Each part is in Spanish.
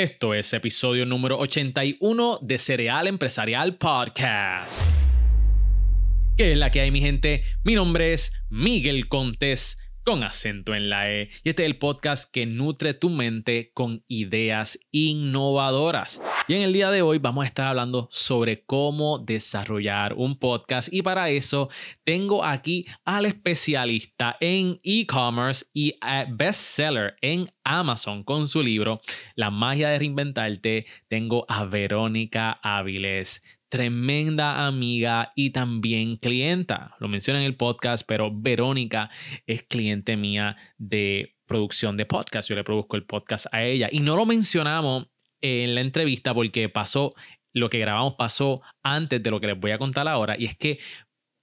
Esto es episodio número 81 de Cereal Empresarial Podcast. ¿Qué es la que hay, mi gente? Mi nombre es Miguel Contés con acento en la E. Y este es el podcast que nutre tu mente con ideas innovadoras. Y en el día de hoy vamos a estar hablando sobre cómo desarrollar un podcast. Y para eso tengo aquí al especialista en e-commerce y bestseller en Amazon con su libro La magia de reinventarte. Tengo a Verónica Áviles tremenda amiga y también clienta. Lo mencioné en el podcast, pero Verónica es cliente mía de producción de podcast. Yo le produzco el podcast a ella y no lo mencionamos en la entrevista porque pasó, lo que grabamos pasó antes de lo que les voy a contar ahora y es que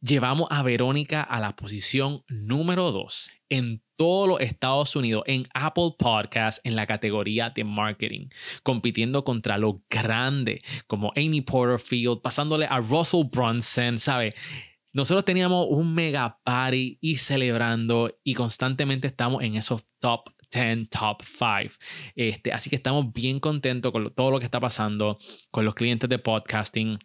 llevamos a Verónica a la posición número 2 en todos los Estados Unidos en Apple Podcasts en la categoría de marketing, compitiendo contra lo grande como Amy Porterfield, pasándole a Russell Brunson, ¿sabe? Nosotros teníamos un mega party y celebrando y constantemente estamos en esos top 10, top 5. Este, así que estamos bien contentos con todo lo que está pasando con los clientes de podcasting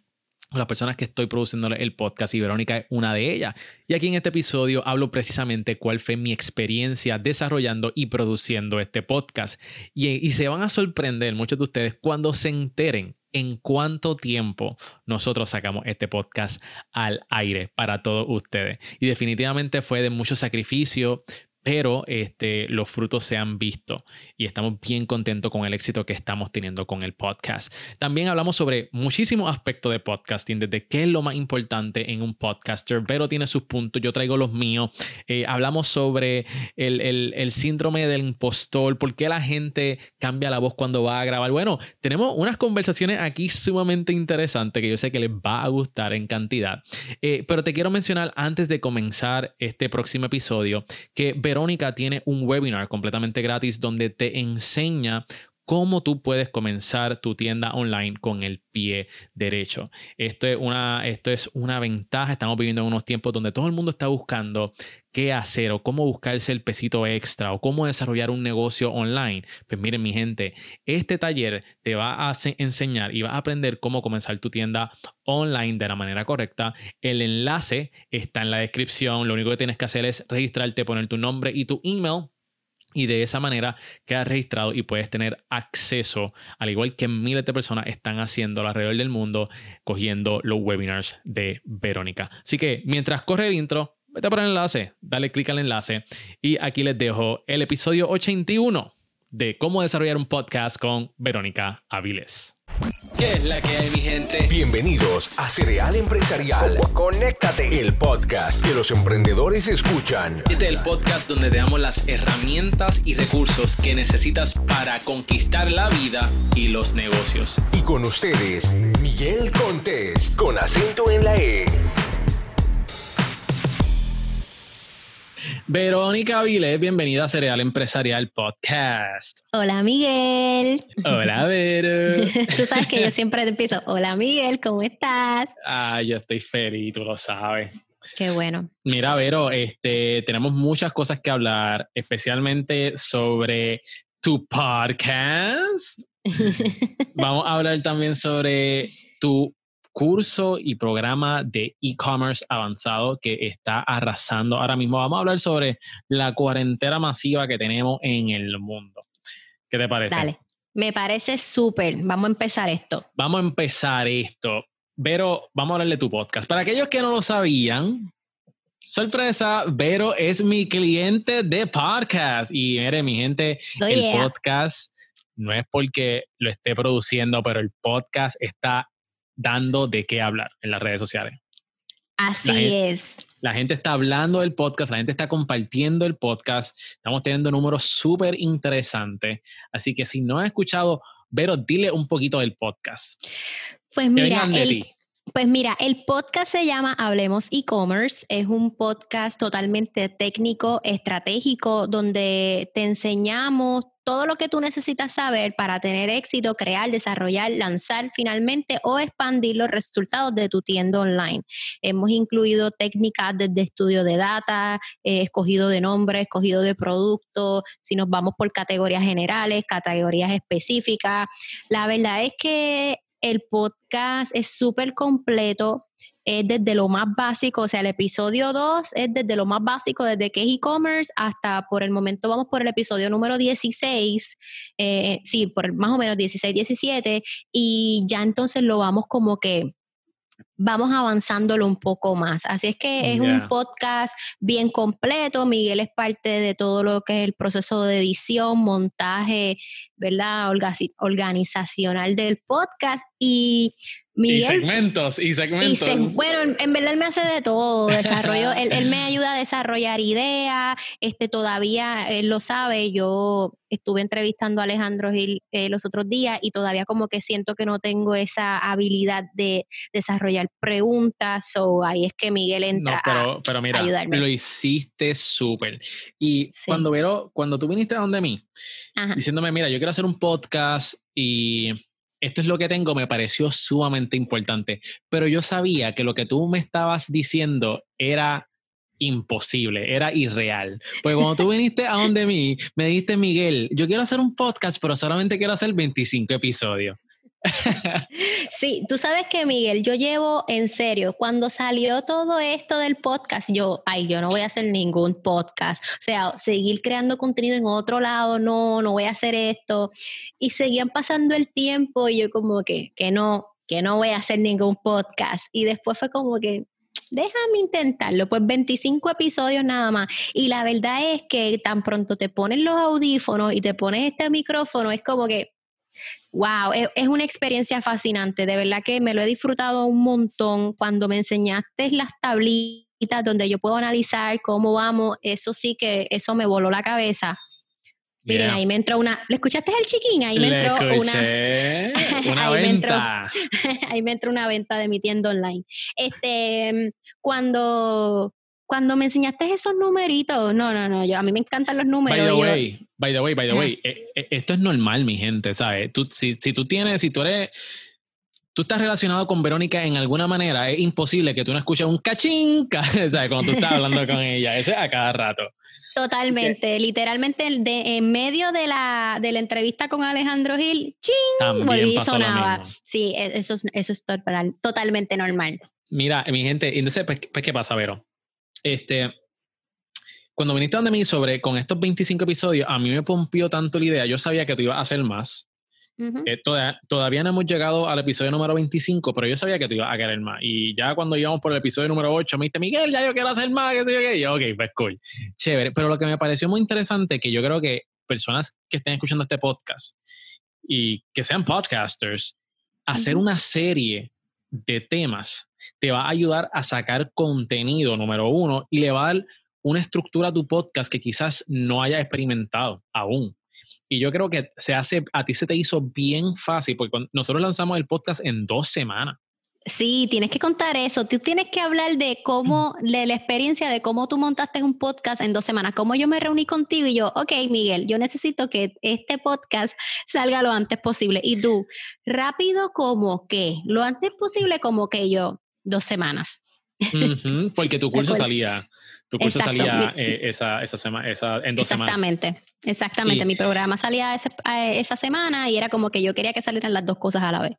las personas que estoy produciendo el podcast y Verónica es una de ellas. Y aquí en este episodio hablo precisamente cuál fue mi experiencia desarrollando y produciendo este podcast. Y, y se van a sorprender muchos de ustedes cuando se enteren en cuánto tiempo nosotros sacamos este podcast al aire para todos ustedes. Y definitivamente fue de mucho sacrificio, pero este, los frutos se han visto y estamos bien contentos con el éxito que estamos teniendo con el podcast. También hablamos sobre muchísimos aspectos de podcasting, desde qué es lo más importante en un podcaster, pero tiene sus puntos, yo traigo los míos. Eh, hablamos sobre el, el, el, síndrome del impostor, por qué la gente cambia la voz cuando va a grabar. Bueno, tenemos unas conversaciones aquí sumamente interesantes que yo sé que les va a gustar en cantidad, eh, pero te quiero mencionar antes de comenzar este próximo episodio que Verónica tiene un webinar completamente gratis donde te enseña cómo tú puedes comenzar tu tienda online con el pie derecho. Esto es una, esto es una ventaja. Estamos viviendo en unos tiempos donde todo el mundo está buscando qué hacer o cómo buscarse el pesito extra o cómo desarrollar un negocio online. Pues miren mi gente, este taller te va a enseñar y va a aprender cómo comenzar tu tienda online de la manera correcta. El enlace está en la descripción. Lo único que tienes que hacer es registrarte, poner tu nombre y tu email y de esa manera quedas registrado y puedes tener acceso, al igual que miles de personas están haciendo alrededor del mundo, cogiendo los webinars de Verónica. Así que mientras corre el intro, vete por el enlace, dale clic al enlace y aquí les dejo el episodio 81 de cómo desarrollar un podcast con Verónica Aviles. ¿Qué es la que hay, mi gente? Bienvenidos a Cereal Empresarial. Conéctate. El podcast que los emprendedores escuchan. Este es el podcast donde te damos las herramientas y recursos que necesitas para conquistar la vida y los negocios. Y con ustedes, Miguel Contés, con acento en la E. Verónica Avilés, bienvenida a Cereal Empresarial Podcast. Hola Miguel. Hola Vero. tú sabes que yo siempre te empiezo, hola Miguel, ¿cómo estás? Ah, yo estoy feliz, tú lo sabes. Qué bueno. Mira, Vero, este, tenemos muchas cosas que hablar, especialmente sobre tu podcast. Vamos a hablar también sobre tu curso y programa de e-commerce avanzado que está arrasando ahora mismo. Vamos a hablar sobre la cuarentena masiva que tenemos en el mundo. ¿Qué te parece? Dale, me parece súper. Vamos a empezar esto. Vamos a empezar esto. Vero, vamos a hablar de tu podcast. Para aquellos que no lo sabían, sorpresa, Vero es mi cliente de podcast. Y mire, mi gente, Oh, el yeah. podcast no es porque lo esté produciendo, pero el podcast está dando de qué hablar en las redes sociales. Así La gente- es. La gente está hablando del podcast, la gente está compartiendo el podcast, estamos teniendo números súper interesantes. Así que si no has escuchado, Vero, dile un poquito del podcast. Pues mira, el, pues mira, el podcast se llama Hablemos e-commerce. Es un podcast totalmente técnico, estratégico, donde te enseñamos todo lo que tú necesitas saber para tener éxito, crear, desarrollar, lanzar finalmente o expandir los resultados de tu tienda online. Hemos incluido técnicas desde estudio de data, eh, escogido de nombre, escogido de producto, si nos vamos por categorías generales, categorías específicas. La verdad es que el podcast es súper completo es desde lo más básico, o sea, el episodio 2 es desde lo más básico, desde que es e-commerce hasta por el momento vamos por el episodio número 16, eh, sí, por más o menos 16, 17, y ya entonces lo vamos como que vamos avanzándolo un poco más. Así es que es un podcast bien completo. Miguel es parte de todo lo que es el proceso de edición, montaje, ¿verdad? Organizacional del podcast y y segmentos, y segmentos. bueno, en, verdad él me hace de todo, desarrollo, él, me ayuda a desarrollar ideas, este todavía, él lo sabe, yo estuve entrevistando a Alejandro Gil eh, los otros días y todavía como que siento que no tengo esa habilidad de desarrollar preguntas, o ahí es que Miguel entra pero, pero mira, Lo hiciste súper. Y cuando veo, cuando tú viniste a donde mí, diciéndome, mira, yo quiero hacer un podcast y esto es lo que tengo, me pareció sumamente importante. Pero yo sabía que lo que tú me estabas diciendo era imposible, era irreal. Pues cuando tú viniste a donde mí, me dijiste, Miguel, yo quiero hacer un podcast, pero solamente quiero hacer 25 episodios. sí, tú sabes que Miguel, yo llevo en serio, cuando salió todo esto del podcast, yo, ay, yo no voy a hacer ningún podcast, o sea, seguir creando contenido en otro lado, no, no voy a hacer esto. Y seguían pasando el tiempo y yo como que, que no, que no voy a hacer ningún podcast. Y después fue como que, déjame intentarlo, pues 25 episodios nada más. Y la verdad es que tan pronto te pones los audífonos y te pones este micrófono, es como que Wow, es, una experiencia fascinante, de verdad que me lo he disfrutado un montón. Cuando me enseñaste las tablitas donde yo puedo analizar cómo vamos, eso sí que eso me voló la cabeza. Miren, ahí me entró una. ¿Le escuchaste el chiquín? Ahí me entró una. una ahí venta. ahí me entró una venta de mi tienda online. Este, cuando cuando me enseñaste esos numeritos, no, no, no, yo, a mí me encantan los números. By the way, by the way, by the way, eh, eh, esto es normal, mi gente, ¿sabes? Tú, si, si tú tienes, si tú eres, tú estás relacionado con Verónica en alguna manera, es imposible que tú no escuches un cachín, ¿sabes? Cuando tú estás hablando con ella, eso es a cada rato. Totalmente, literalmente de, en medio de la, de la entrevista con Alejandro Gil, ¡ching! volví sonaba. Sí, eso, eso es totalmente normal. Mira, mi gente, entonces, pues, pues ¿qué pasa, Vero? Este, cuando viniste donde mí sobre con estos 25 episodios, a mí me pompió tanto la idea. Yo sabía que tú ibas a hacer más. Eh, todavía no hemos llegado al episodio número 25, pero yo sabía que tú ibas a querer más. Y ya cuando íbamos por el episodio número 8, me dijiste, Miguel, ya yo quiero hacer más. Que sé yo, qué. yo, ok, pues cool. Chévere. Pero lo que me pareció muy interesante, que yo creo que personas que estén escuchando este podcast y que sean podcasters, hacer una serie de temas te va a ayudar a sacar contenido, número uno, y le va a dar una estructura a tu podcast que quizás no haya experimentado aún. Y yo creo que se hace, a ti se te hizo bien fácil, porque nosotros lanzamos el podcast en dos semanas. Sí, tienes que contar eso. Tú tienes que hablar de cómo, de la experiencia de cómo tú montaste un podcast en dos semanas, cómo yo me reuní contigo y yo, ok, Miguel, yo necesito que este podcast salga lo antes posible. Y tú, rápido como que, lo antes posible como que yo, dos semanas. porque tu curso salía, tu curso salía eh, esa, esa, semana, esa, en dos semanas. Exactamente, exactamente. Mi programa salía esa semana y era como que yo quería que salieran las dos cosas a la vez.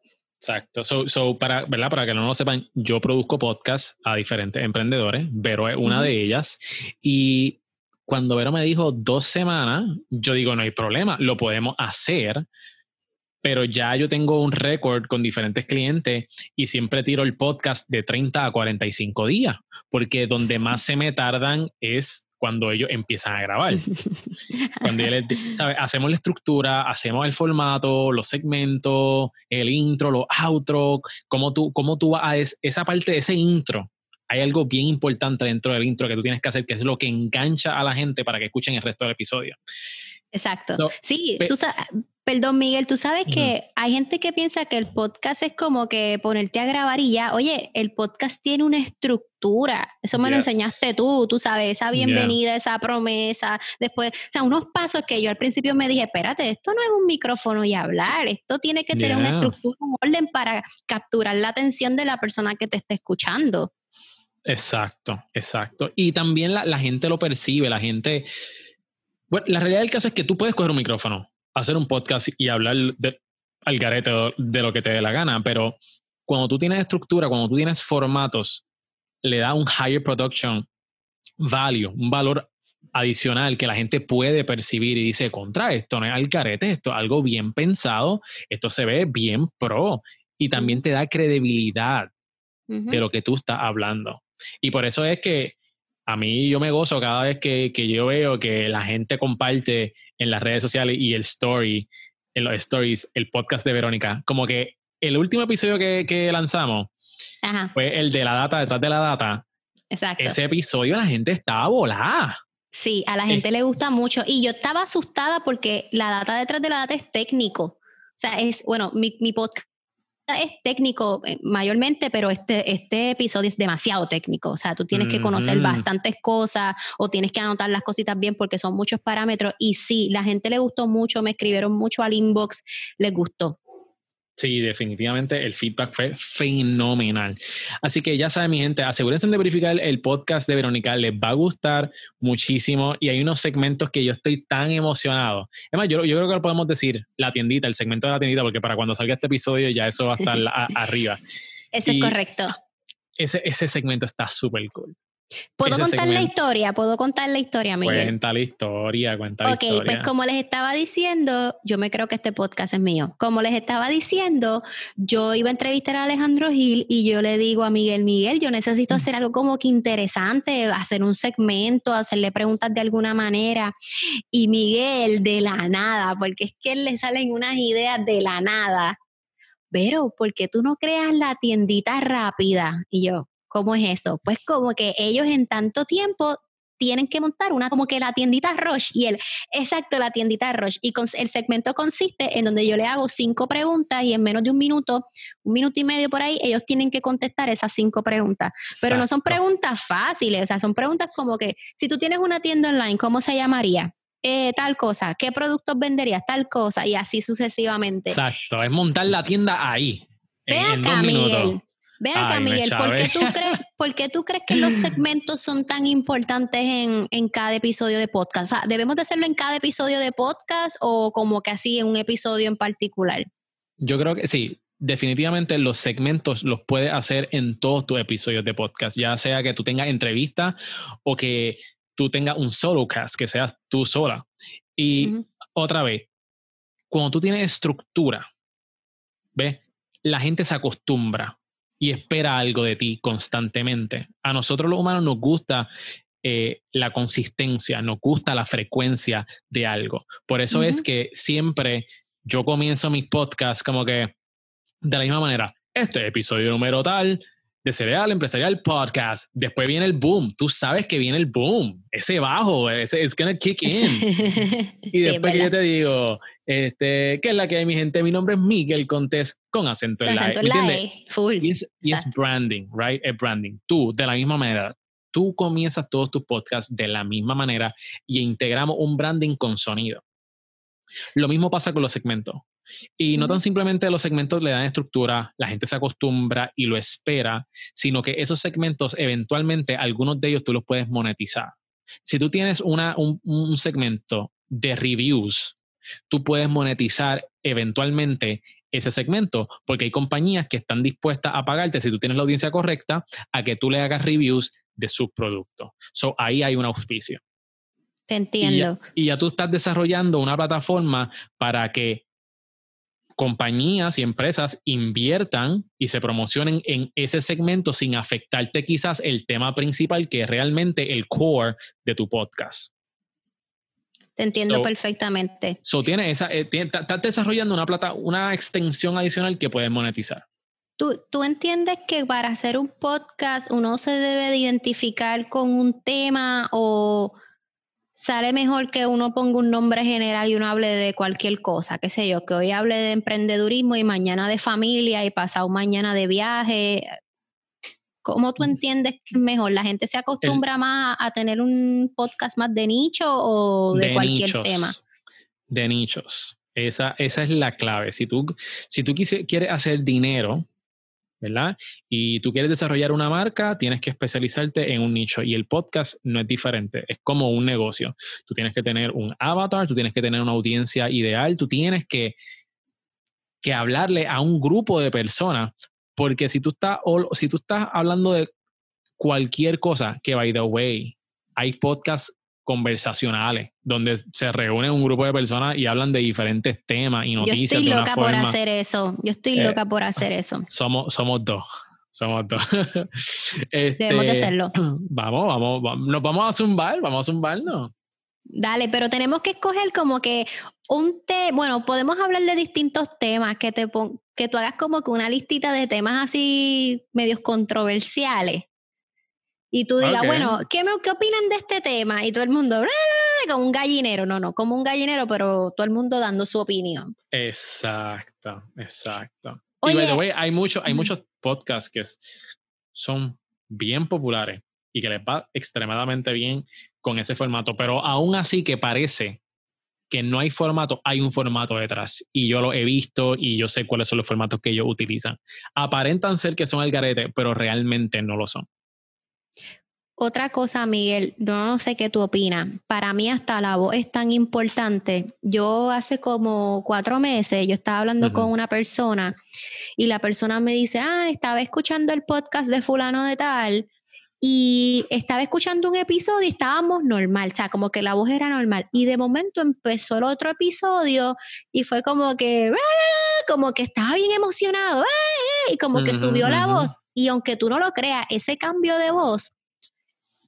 Exacto. So, para, ¿verdad? para que no lo sepan, yo produzco podcasts a diferentes emprendedores. Vero es una de ellas. Y cuando Vero me dijo dos semanas, yo digo, no hay problema, lo podemos hacer. Pero ya yo tengo un récord con diferentes clientes y siempre tiro el podcast de 30 a 45 días, porque donde más se me tardan es cuando ellos empiezan a grabar. cuando hacemos la estructura, hacemos el formato, los segmentos, el intro, los outro, cómo tú, cómo tú vas a esa parte de ese intro. Hay algo bien importante dentro del intro que tú tienes que hacer, que es lo que engancha a la gente para que escuchen el resto del episodio. Exacto. sí, tú sabes, Perdón, Miguel, tú sabes que hay gente que piensa que el podcast es como que ponerte a grabar y ya. Oye, el podcast tiene una estructura. Eso me lo enseñaste tú, tú sabes, esa bienvenida, esa promesa. Después, o sea, unos pasos que yo al principio me dije, espérate, esto no es un micrófono y hablar. Esto tiene que tener una estructura, un orden para capturar la atención de la persona que te esté escuchando. Exacto, exacto. Y también la, la gente lo percibe, la gente. Bueno, la realidad del caso es que tú puedes coger un micrófono hacer un podcast y hablar de, al garete de lo que te dé la gana, pero cuando tú tienes estructura, cuando tú tienes formatos, le da un higher production value, un valor adicional que la gente puede percibir y dice, contra esto no es al carete, esto es algo bien pensado, esto se ve bien pro y también te da credibilidad de lo que tú estás hablando. Y por eso es que a mí yo me gozo cada vez que, que, yo veo que la gente comparte en las redes sociales y el story, en los stories, el podcast de Verónica. Como que el último episodio que, que lanzamos fue el de la data detrás de la data. Exacto. Ese episodio la gente estaba volada. Sí, a la gente le gusta mucho. Y yo estaba asustada porque la data detrás de la data es técnico. O sea, es, bueno, mi, mi podcast es técnico eh, mayormente, pero este, este episodio es demasiado técnico. O sea, tú tienes que conocer bastantes cosas o tienes que anotar las cositas bien porque son muchos parámetros. Y sí, la gente le gustó mucho, me escribieron mucho al inbox, les gustó. Sí, definitivamente el feedback fue fenomenal. Así que ya saben, mi gente, asegúrense de verificar el podcast de Verónica, les va a gustar muchísimo y hay unos segmentos que yo estoy tan emocionado. Además, yo, yo creo que lo podemos decir, la tiendita, el segmento de la tiendita, porque para cuando salga este episodio ya eso va a estar arriba. Eso es correcto. Ese, ese segmento está súper cool. ¿Puedo contar la historia? ¿Puedo contar la historia, Miguel? Cuenta la historia, cuenta la historia. Ok, pues como les estaba diciendo, yo me creo que este podcast es mío. Como les estaba diciendo, yo iba a entrevistar a Alejandro Gil y yo le digo a Miguel, Miguel, yo necesito hacer algo como que interesante, hacer un segmento, hacerle preguntas de alguna manera. Y Miguel, de la nada, porque es que él le salen unas ideas de la nada. Pero, ¿por qué tú no creas la tiendita rápida? Y yo, ¿Cómo es eso? Pues como que ellos en tanto tiempo tienen que montar una como que la tiendita Roche y el exacto la tiendita Roche y con, el segmento consiste en donde yo le hago cinco preguntas y en menos de un minuto, un minuto y medio por ahí, ellos tienen que contestar esas cinco preguntas. Pero no son preguntas fáciles, o sea, son preguntas como que si tú tienes una tienda online, ¿cómo se llamaría? Eh, tal cosa, ¿qué productos venderías? Tal cosa y así sucesivamente. Exacto, es montar la tienda ahí. Ve acá, Miguel. Ven acá, Miguel, ¿por qué, tú crees, ¿por qué, tú crees, que los segmentos son tan importantes en, en, cada episodio de podcast? O sea, ¿debemos de hacerlo en cada episodio de podcast o como que así en un episodio en particular? Yo creo que sí. Definitivamente los segmentos los puedes hacer en todos tus episodios de podcast, ya sea que tú tengas entrevista o que tú tengas un solo cast, que seas tú sola. Y otra vez, cuando tú tienes estructura, ¿ves? La gente se acostumbra y espera algo de ti constantemente. A nosotros los humanos nos gusta eh, la consistencia, nos gusta la frecuencia de algo. Por eso es que siempre yo comienzo mis podcasts como que de la misma manera. Este episodio número tal, de Cereal Empresarial Podcast. Después viene el boom. Tú sabes que viene el boom. Ese bajo, ese it's gonna kick in. y después que yo te digo, este, ¿qué es la que hay, mi gente? Mi nombre es Miguel Contés con acento en la E. Full. Y es, y es branding, right? Es branding. Tú, de la misma manera, tú comienzas todos tus podcasts de la misma manera y integramos un branding con sonido. Lo mismo pasa con los segmentos. Y no tan simplemente los segmentos le dan estructura, la gente se acostumbra y lo espera, sino que esos segmentos eventualmente, algunos de ellos tú los puedes monetizar. Si tú tienes una, un, un segmento de reviews, tú puedes monetizar eventualmente ese segmento, porque hay compañías que están dispuestas a pagarte, si tú tienes la audiencia correcta, a que tú le hagas reviews de sus productos. So, ahí hay un auspicio. Te entiendo. y ya, tú estás desarrollando una plataforma para que compañías y empresas inviertan y se promocionen en ese segmento sin afectarte quizás el tema principal que es realmente el core de tu podcast. Te entiendo perfectamente. So tiene esa, eh, estás desarrollando una plata, una extensión adicional que puedes monetizar. ¿Tú, ¿Tú entiendes que para hacer un podcast uno se debe de identificar con un tema o sale mejor que uno ponga un nombre general y uno hable de cualquier cosa, qué sé yo, que hoy hable de emprendedurismo y mañana de familia y pasado mañana de viaje. ¿Cómo tú entiendes que es mejor? ¿La gente se acostumbra más a tener un podcast más de nicho o de, cualquier tema? De nichos. Esa, esa es la clave. Si tú, si tú quieres hacer dinero, ¿verdad? Y tú quieres desarrollar una marca, tienes que especializarte en un nicho y el podcast no es diferente, es como un negocio. Tú tienes que tener un avatar, tú tienes que tener una audiencia ideal, tú tienes que, que hablarle a un grupo de personas, porque si tú, estás, si tú estás hablando de cualquier cosa, que by the way, hay podcasts conversacionales, donde se reúne un grupo de personas y hablan de diferentes temas y noticias. Yo estoy loca por hacer eso. Yo estoy eh, loca por hacer eso. Somos, somos dos. Somos dos. Debemos de este, hacerlo. Vamos, vamos, nos vamos a zumbar, vamos a zumbarnos. Dale, pero tenemos que escoger como que un tema, bueno, podemos hablar de distintos temas, que, te que tú hagas como que una listita de temas así medios controversiales y tú digas, bueno, ¿qué, me, ¿qué opinan de este tema? Y todo el mundo, como un gallinero, no, no, como un gallinero, pero todo el mundo dando su opinión. Exacto, exacto. y by the way, hay, mucho, hay muchos podcasts que son bien populares y que les va extremadamente bien con ese formato, pero aún así que parece que no hay formato, hay un formato detrás. Y yo lo he visto y yo sé cuáles son los formatos que ellos utilizan. Aparentan ser que son el garete, pero realmente no lo son. Otra cosa, Miguel, no sé qué tú opinas. Para mí hasta la voz es tan importante. Yo hace como cuatro meses, yo estaba hablando con una persona y la persona me dice, ah, estaba escuchando el podcast de fulano de tal y estaba escuchando un episodio y estábamos normal, o sea, como que la voz era normal. Y de momento empezó el otro episodio y fue como que, ¡ah! como que estaba bien emocionado, ¡ah! y como que subió la voz. Y aunque tú no lo creas, ese cambio de voz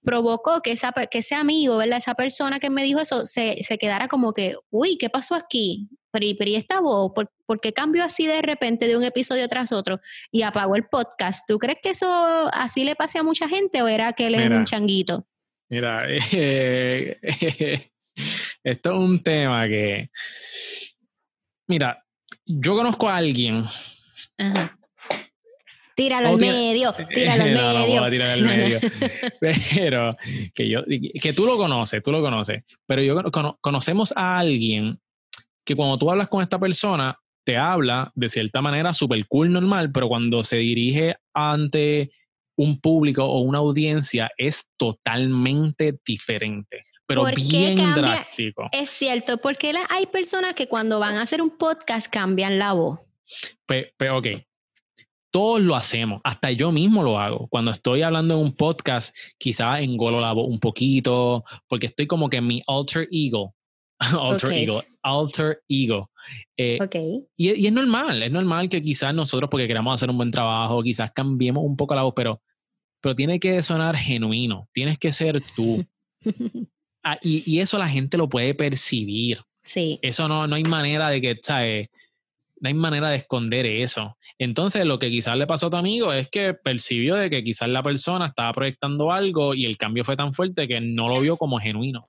provocó que, esa, que ese amigo, ¿verdad? Esa persona que me dijo eso, se, se quedara como que, uy, ¿qué pasó aquí? Pero, pero ¿y esta voz? ¿Por, qué cambió así de repente de un episodio tras otro? Y apagó el podcast. ¿Tú crees que eso así le pase a mucha gente o era que él es un changuito? Mira, eh, esto es un tema que... Mira, yo conozco a alguien Ajá. Tíralo al medio, tíralo al medio. No, tirar al medio. pero que yo, que tú lo conoces, tú lo conoces. Pero yo conocemos a alguien que cuando tú hablas con esta persona, te habla de cierta manera súper cool, normal, pero cuando se dirige ante un público o una audiencia es totalmente diferente pero bien drástico. Es cierto, porque hay personas que cuando van a hacer un podcast cambian la voz. Pero, ok, todos lo hacemos, hasta yo mismo lo hago. Cuando estoy hablando en un podcast, quizás engolo la voz un poquito, porque estoy como que en mi alter ego. alter ego. Alter ego. Eh, y, y, es normal, es normal que quizás nosotros, porque queramos hacer un buen trabajo, quizás cambiemos un poco la voz, pero, pero tiene que sonar genuino, tienes que ser tú. ah, y, y, eso la gente lo puede percibir. Sí. Eso no, no hay manera de que, ¿sabes? No hay manera de esconder eso. Entonces, lo que quizás le pasó a tu amigo es que percibió de que quizás la persona estaba proyectando algo y el cambio fue tan fuerte que no lo vio como genuino.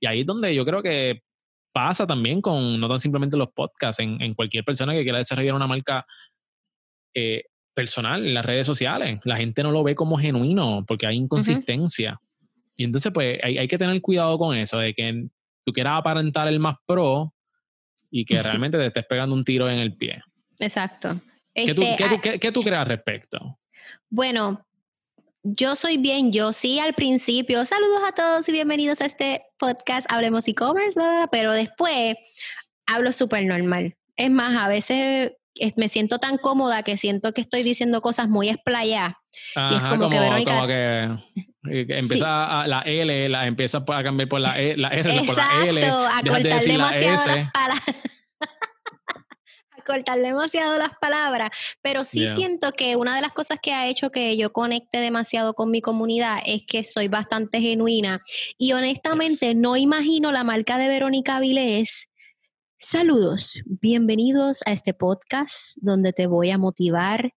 Y ahí es donde yo creo que pasa también con no tan simplemente los podcasts, en, cualquier persona que quiera desarrollar una marca eh, personal en las redes sociales. La gente no lo ve como genuino porque hay inconsistencia. Y entonces, pues, hay, hay que tener cuidado con eso, de que tú quieras aparentar el más pro, y que realmente te estés pegando un tiro en el pie. Exacto. ¿Qué, tú, este, ¿qué, qué, tú, crees al respecto? Bueno, yo soy bien yo, sí, al principio, saludos a todos y bienvenidos a este podcast, Hablemos e-commerce, pero después hablo súper normal. Es más, a veces me siento tan cómoda que siento que estoy diciendo cosas muy explayadas. y es como, que Verónica... Como que empieza a, la L, la empieza a cambiar por la, e, la R, por la L. a cortar demasiado las palabras. a cortar demasiado las palabras. Pero sí siento que una de las cosas que ha hecho que yo conecte demasiado con mi comunidad es que soy bastante genuina. Y honestamente no imagino la marca de Verónica Vilés Saludos, bienvenidos a este podcast donde te voy a motivar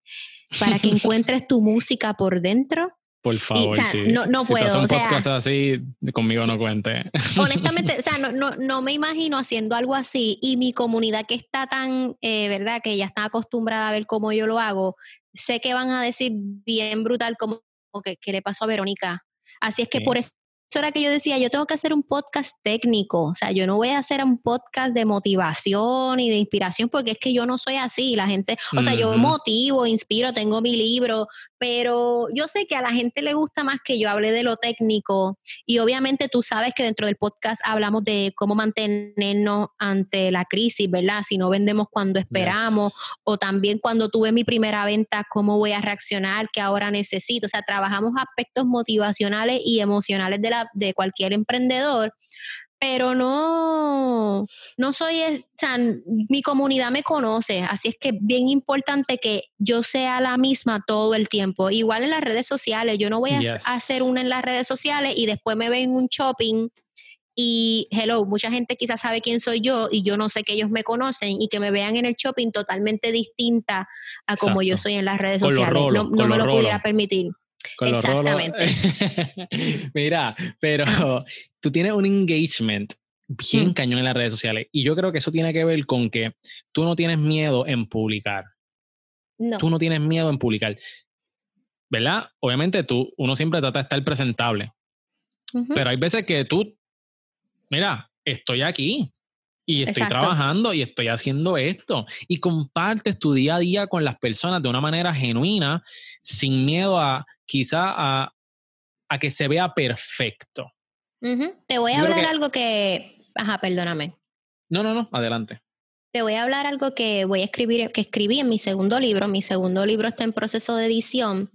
para que encuentres tu música por dentro Por favor, sí. no, no si puedo. un podcast así, conmigo no cuente. Honestamente, o sea, no, no, no, me imagino haciendo algo así y mi comunidad que está tan, eh, ¿verdad? Que ya está acostumbrada a ver cómo yo lo hago, sé que van a decir bien brutal como que, ¿qué le pasó a Verónica? Así es que por eso eso era que yo decía, yo tengo que hacer un podcast técnico, o sea, yo no voy a hacer un podcast de motivación y de inspiración porque es que yo no soy así, la gente, o sea, yo motivo, inspiro, tengo mi libro, pero yo sé que a la gente le gusta más que yo hable de lo técnico y obviamente tú sabes que dentro del podcast hablamos de cómo mantenernos ante la crisis, ¿verdad? Si no vendemos cuando esperamos o también cuando tuve mi primera venta, cómo voy a reaccionar, qué ahora necesito, o sea, trabajamos aspectos motivacionales y emocionales de la de cualquier emprendedor, pero no, no soy, sea, mi comunidad me conoce, así es que es bien importante que yo sea la misma todo el tiempo. Igual en las redes sociales, yo no voy a hacer una en las redes sociales y después me ven un shopping y hello, mucha gente quizás sabe quién soy yo y yo no sé que ellos me conocen y que me vean en el shopping totalmente distinta a como yo soy en las redes sociales. no, no me lo pudiera permitir. Exactamente. Mira, pero tú tienes un engagement bien mm. cañón en las redes sociales y yo creo que eso tiene que ver con que tú no tienes miedo en publicar. No. Tú no tienes miedo en publicar. ¿Verdad? Obviamente tú, uno siempre trata de estar presentable. Pero hay veces que tú, mira, estoy aquí y estoy trabajando y estoy haciendo esto. Y compartes tu día a día con las personas de una manera genuina, sin miedo a quizá a, a que se vea perfecto. Te voy a hablar algo que... Ajá, perdóname. No, no, no, adelante. Te voy a hablar algo que voy a escribir, que escribí en mi segundo libro. Mi segundo libro está en proceso de edición.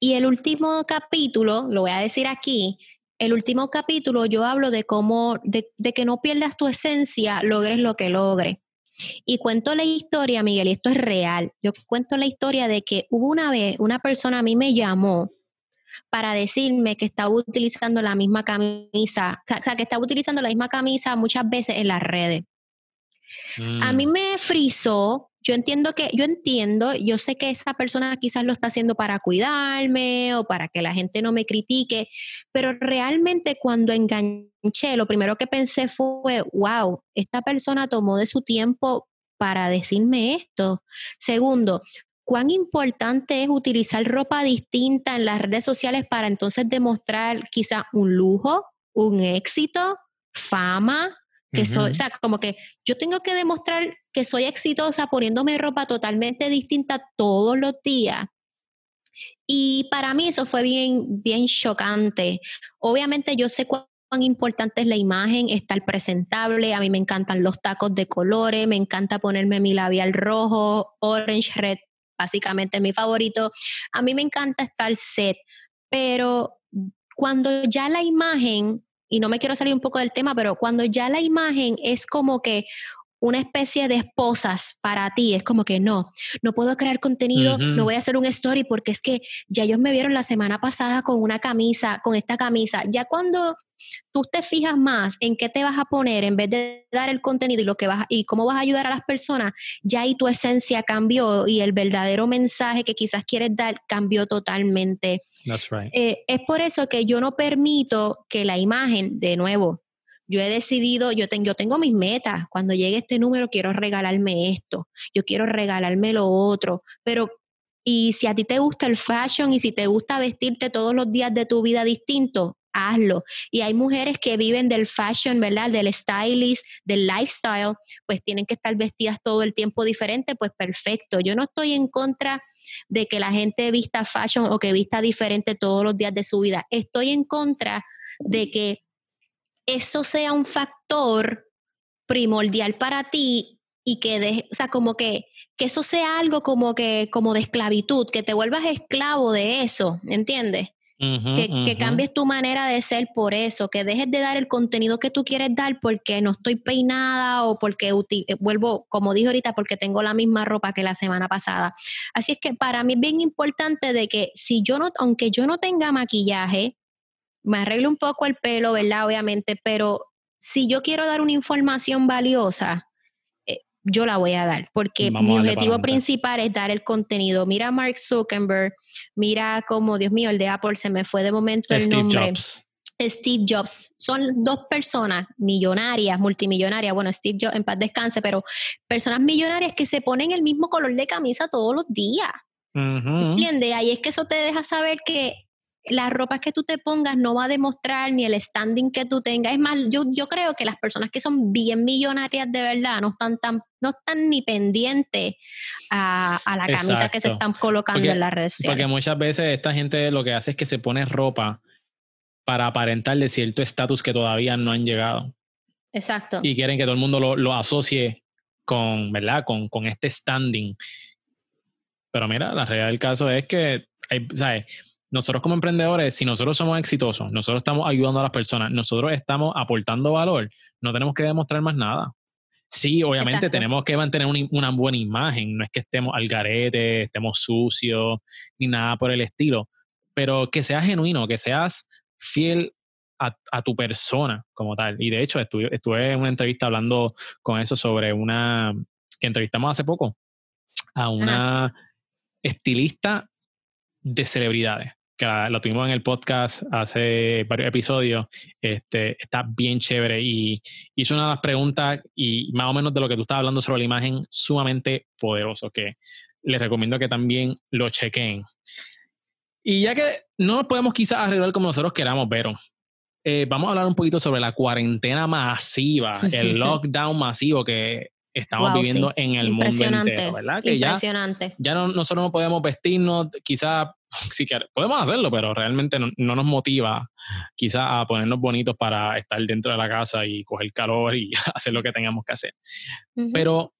Y el último capítulo, lo voy a decir aquí, el último capítulo yo hablo de cómo, de, de que no pierdas tu esencia, logres lo que logres. Y cuento la historia, Miguel, y esto es real. Yo cuento la historia de que hubo una vez, una persona a mí me llamó para decirme que estaba utilizando la misma camisa, o sea, que estaba utilizando la misma camisa muchas veces en las redes. A mí mm. me frizó, yo entiendo que, yo entiendo, yo sé que esa persona quizás lo está haciendo para cuidarme o para que la gente no me critique, pero realmente cuando enganché, lo primero que pensé fue, wow, esta persona tomó de su tiempo para decirme esto. Segundo, cuán importante es utilizar ropa distinta en las redes sociales para entonces demostrar quizá un lujo, un éxito, fama, que soy, o sea, como que yo tengo que demostrar que soy exitosa poniéndome ropa totalmente distinta todos los días. Y para mí eso fue bien, bien chocante. Obviamente yo sé cuán importante es la imagen, estar presentable. A mí me encantan los tacos de colores, me encanta ponerme mi labial rojo, orange, red, básicamente mi favorito. A mí me encanta estar set, pero cuando ya la imagen, y no me quiero salir un poco del tema, pero cuando ya la imagen es como que una especie de esposas para ti. Es como que no, no puedo crear contenido, no voy a hacer un story porque es que ya ellos me vieron la semana pasada con una camisa, con esta camisa. Ya cuando tú te fijas más en qué te vas a poner en vez de dar el contenido y lo que vas y cómo vas a ayudar a las personas, ya ahí tu esencia cambió y el verdadero mensaje que quizás quieres dar cambió totalmente. That's right. Eh, es por eso que yo no permito que la imagen, de nuevo, yo he decidido, yo, yo tengo mis metas, cuando llegue este número quiero regalarme esto, yo quiero regalarme lo otro, pero y si a ti te gusta el fashion y si te gusta vestirte todos los días de tu vida distinto, hazlo. Y hay mujeres que viven del fashion, ¿verdad? Del stylist, del lifestyle, pues tienen que estar vestidas todo el tiempo diferente, pues perfecto. Yo no estoy en contra de que la gente vista fashion o que vista diferente todos los días de su vida. Estoy en contra de que eso sea un factor primordial para ti y que, de, o sea, como que, que eso sea algo como que, como de esclavitud, que te vuelvas esclavo de eso, ¿entiendes? que, cambies tu manera de ser por eso, que dejes de dar el contenido que tú quieres dar porque no estoy peinada o porque eh, vuelvo, como dije ahorita, porque tengo la misma ropa que la semana pasada. Así es que para mí es bien importante de que si yo no, aunque yo no tenga maquillaje, me arreglo un poco el pelo, ¿verdad? Obviamente, pero si yo quiero dar una información valiosa, yo la voy a dar, porque mi objetivo principal es dar el contenido. Mira a Mark Zuckerberg, mira cómo, Dios mío, el de Apple se me fue de momento el Steve nombre. Jobs. Steve Jobs. Son dos personas millonarias, multimillonarias. Bueno, Steve Jobs en paz descanse, pero personas millonarias que se ponen el mismo color de camisa todos los días. ¿Entiendes? Ahí es que eso te deja saber que la ropa que tú te pongas no va a demostrar ni el standing que tú tengas. Es más, yo, yo creo que las personas que son bien millonarias de verdad no están tan, no están ni pendientes a, la camisa que se están colocando en las redes sociales. Porque muchas veces esta gente lo que hace es que se pone ropa para aparentar de cierto estatus que todavía no han llegado. Exacto. Y quieren que todo el mundo lo, lo asocie con, ¿verdad? Con, con, este standing. Pero mira, la realidad del caso es que, hay, ¿sabes? Nosotros como emprendedores, si nosotros somos exitosos, nosotros estamos ayudando a las personas, nosotros estamos aportando valor, no tenemos que demostrar más nada. Sí, obviamente tenemos que mantener una, una, buena imagen, no es que estemos al garete, estemos sucios, ni nada por el estilo, pero que seas genuino, que seas fiel a, tu persona como tal. Y de hecho, estuve, estuve en una entrevista hablando con eso sobre una que entrevistamos hace poco a una estilista de celebridades que lo tuvimos en el podcast hace varios episodios, este, está bien chévere y hizo una de las preguntas y más o menos de lo que tú estabas hablando sobre la imagen, sumamente poderoso, que les recomiendo que también lo chequen. Y ya que no nos podemos quizás arreglar como nosotros queramos, pero eh, vamos a hablar un poquito sobre la cuarentena masiva, el lockdown masivo que estamos viviendo en el mundo entero, ¿verdad? Que Impresionante. Ya, ya nosotros no podemos vestirnos, quizás, si podemos hacerlo, pero realmente no, nos motiva quizás a ponernos bonitos para estar dentro de la casa y coger calor y hacer lo que tengamos que hacer. Pero,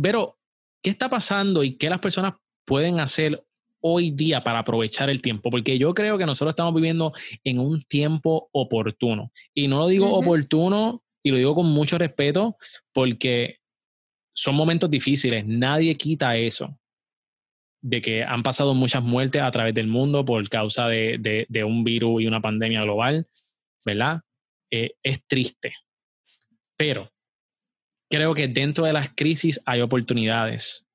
pero, ¿qué está pasando y qué las personas pueden hacer hoy día para aprovechar el tiempo, porque yo creo que nosotros estamos viviendo en un tiempo oportuno. Y no lo digo oportuno y lo digo con mucho respeto porque son momentos difíciles, nadie quita eso, de que han pasado muchas muertes a través del mundo por causa de, un virus y una pandemia global, ¿verdad? Eh, es triste, pero creo que dentro de las crisis hay oportunidades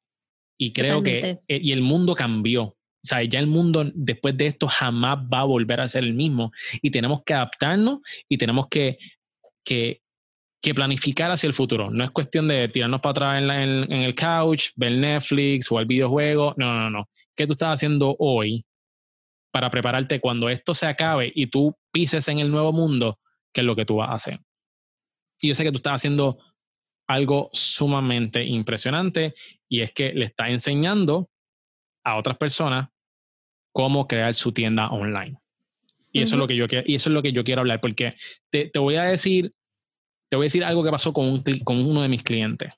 y creo que eh, y el mundo cambió. O sea, ya el mundo después de esto jamás va a volver a ser el mismo. Y tenemos que adaptarnos y tenemos que, que, que planificar hacia el futuro. No es cuestión de tirarnos para atrás en, en, el couch, ver Netflix o el videojuego. No, no, no. ¿Qué tú estás haciendo hoy para prepararte cuando esto se acabe y tú pises en el nuevo mundo? ¿Qué es lo que tú vas a hacer? Y yo sé que tú estás haciendo algo sumamente impresionante y es que le está enseñando a otras personas cómo crear su tienda online. Y eso, es lo que yo, y eso es lo que yo quiero hablar, porque te, te, voy a decir, te voy a decir algo que pasó con, un, con uno de mis clientes.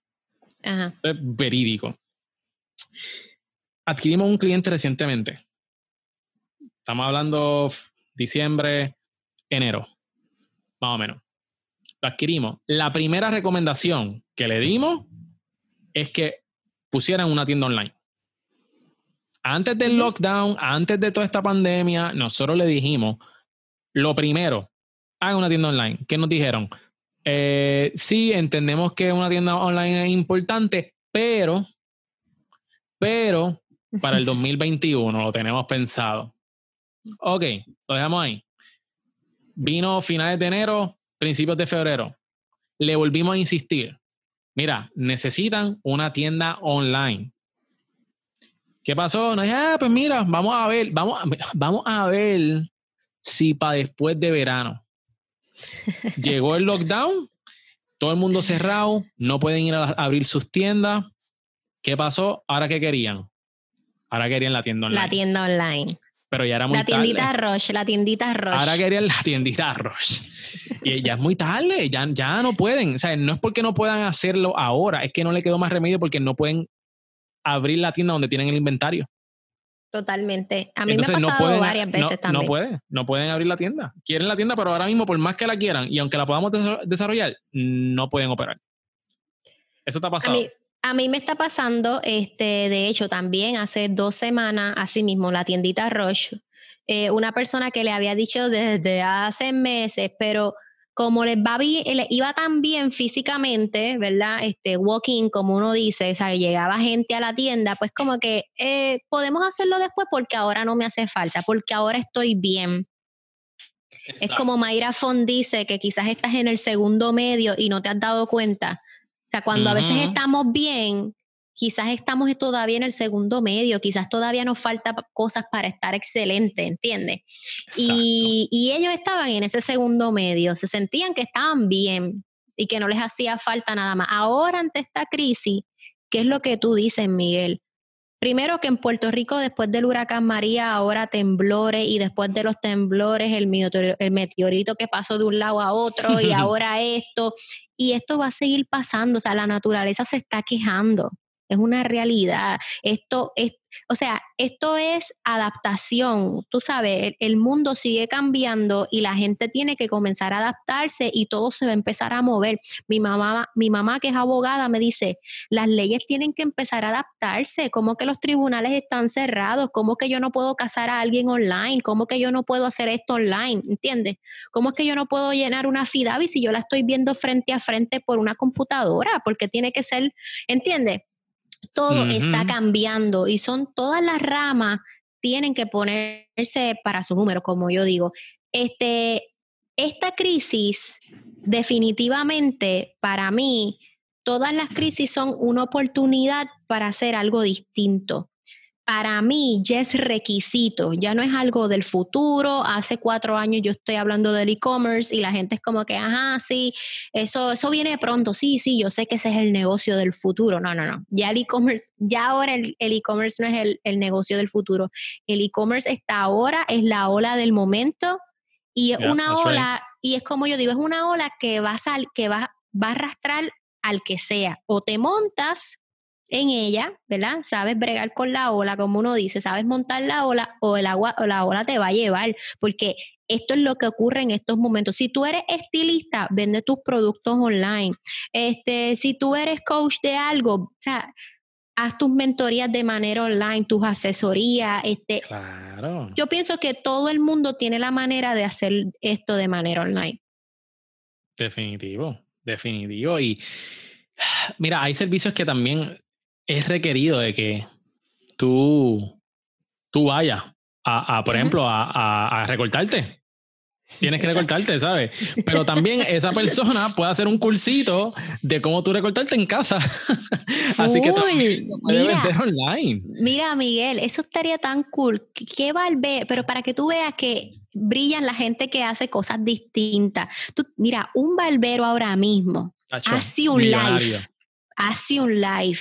Es verídico. Adquirimos un cliente recientemente. Estamos hablando diciembre, enero, más o menos. Lo adquirimos. La primera recomendación que le dimos es que pusieran una tienda online. Antes del lockdown, antes de toda esta pandemia, nosotros le dijimos, lo primero, hagan una tienda online. ¿Qué nos dijeron? Eh, sí, entendemos que una tienda online es importante, pero, pero para el 2021 lo tenemos pensado. Ok, lo dejamos ahí. Vino finales de enero, principios de febrero. Le volvimos a insistir mira, necesitan una tienda online. ¿Qué pasó? No, ah, pues mira, vamos a ver, vamos a, vamos a ver si para después de verano. Llegó el lockdown, todo el mundo cerrado, no pueden ir a, abrir sus tiendas. ¿Qué pasó? ¿Ahora qué querían? Ahora querían la tienda online. La tienda online. Pero ya era muy La tiendita Roche, la tiendita Roche. Ahora querían la tiendita Roche. Y ya es muy tarde, ya, ya no pueden. O sea, no es porque no puedan hacerlo ahora, es que no le quedó más remedio porque no pueden abrir la tienda donde tienen el inventario. Totalmente. A mí me ha pasado varias veces también. No pueden, no pueden abrir la tienda. Quieren la tienda, pero ahora mismo, por más que la quieran y aunque la podamos desarrollar, no pueden operar. Eso está pasando. A mí, me está pasando, este, de hecho, también hace dos semanas, así mismo, la tiendita Roche, eh, una persona que le había dicho desde hace meses, pero como les va bien, les iba tan bien físicamente, ¿verdad? Este walking, como uno dice, o sea, llegaba gente a la tienda, pues como que eh, podemos hacerlo después porque ahora no me hace falta, porque ahora estoy bien. Es como Mayra Fond dice que quizás estás en el segundo medio y no te has dado cuenta. O sea, cuando a veces estamos bien, quizás estamos todavía en el segundo medio, quizás todavía nos falta cosas para estar excelente, ¿entiendes? Y, y, ellos estaban en ese segundo medio, se sentían que estaban bien y que no les hacía falta nada más. Ahora ante esta crisis, ¿qué es lo que tú dices, Miguel? Primero que en Puerto Rico, después del huracán María, ahora temblores y después de los temblores, el meteorito que pasó de un lado a otro y ahora esto. Y esto va a seguir pasando, o sea, la naturaleza se está quejando es una realidad. Esto es, o sea, esto es adaptación. Tú sabes, el, mundo sigue cambiando y la gente tiene que comenzar a adaptarse y todo se va a empezar a mover. Mi mamá, mi mamá que es abogada me dice, las leyes tienen que empezar a adaptarse. ¿Cómo que los tribunales están cerrados? ¿Cómo que yo no puedo casar a alguien online? ¿Cómo que yo no puedo hacer esto online? ¿Entiendes? ¿Cómo es que yo no puedo llenar una FIDAVI si yo la estoy viendo frente a frente por una computadora? Porque tiene que ser, ¿entiendes? Todo está cambiando y son todas las ramas tienen que ponerse para su número, como yo digo. Este, esta crisis, definitivamente, para mí, todas las crisis son una oportunidad para hacer algo distinto para mí ya es requisito, ya no es algo del futuro. Hace cuatro años yo estoy hablando del e-commerce y la gente es como que, ajá, sí, eso, eso viene pronto, sí, sí, yo sé que ese es el negocio del futuro. No, no, no, ya el e-commerce, ya ahora el e-commerce no es el, el, negocio del futuro. El e-commerce está ahora, es la ola del momento y es una ola, y es como yo digo, es una ola que va a, que va, va a arrastrar al que sea. O te montas en ella, ¿verdad? Sabes bregar con la ola, como uno dice, sabes montar la ola o el agua o la ola te va a llevar, porque esto es lo que ocurre en estos momentos. Si tú eres estilista, vende tus productos online. Este, si tú eres coach de algo, o sea, haz tus mentorías de manera online, tus asesorías, este Claro. Yo pienso que todo el mundo tiene la manera de hacer esto de manera online. Definitivo, definitivo y Mira, hay servicios que también es requerido de que tú, tú vayas a, por ejemplo, a, a, recortarte. Tienes que recortarte, ¿sabes? Pero también esa persona puede hacer un cursito de cómo tú recortarte en casa. Así que también puede vender online. Mira, Miguel, eso estaría tan cool. ¿Qué ver? Pero para que tú veas que brillan la gente que hace cosas distintas. Tú, mira, un barbero ahora mismo hace un live. Hace un live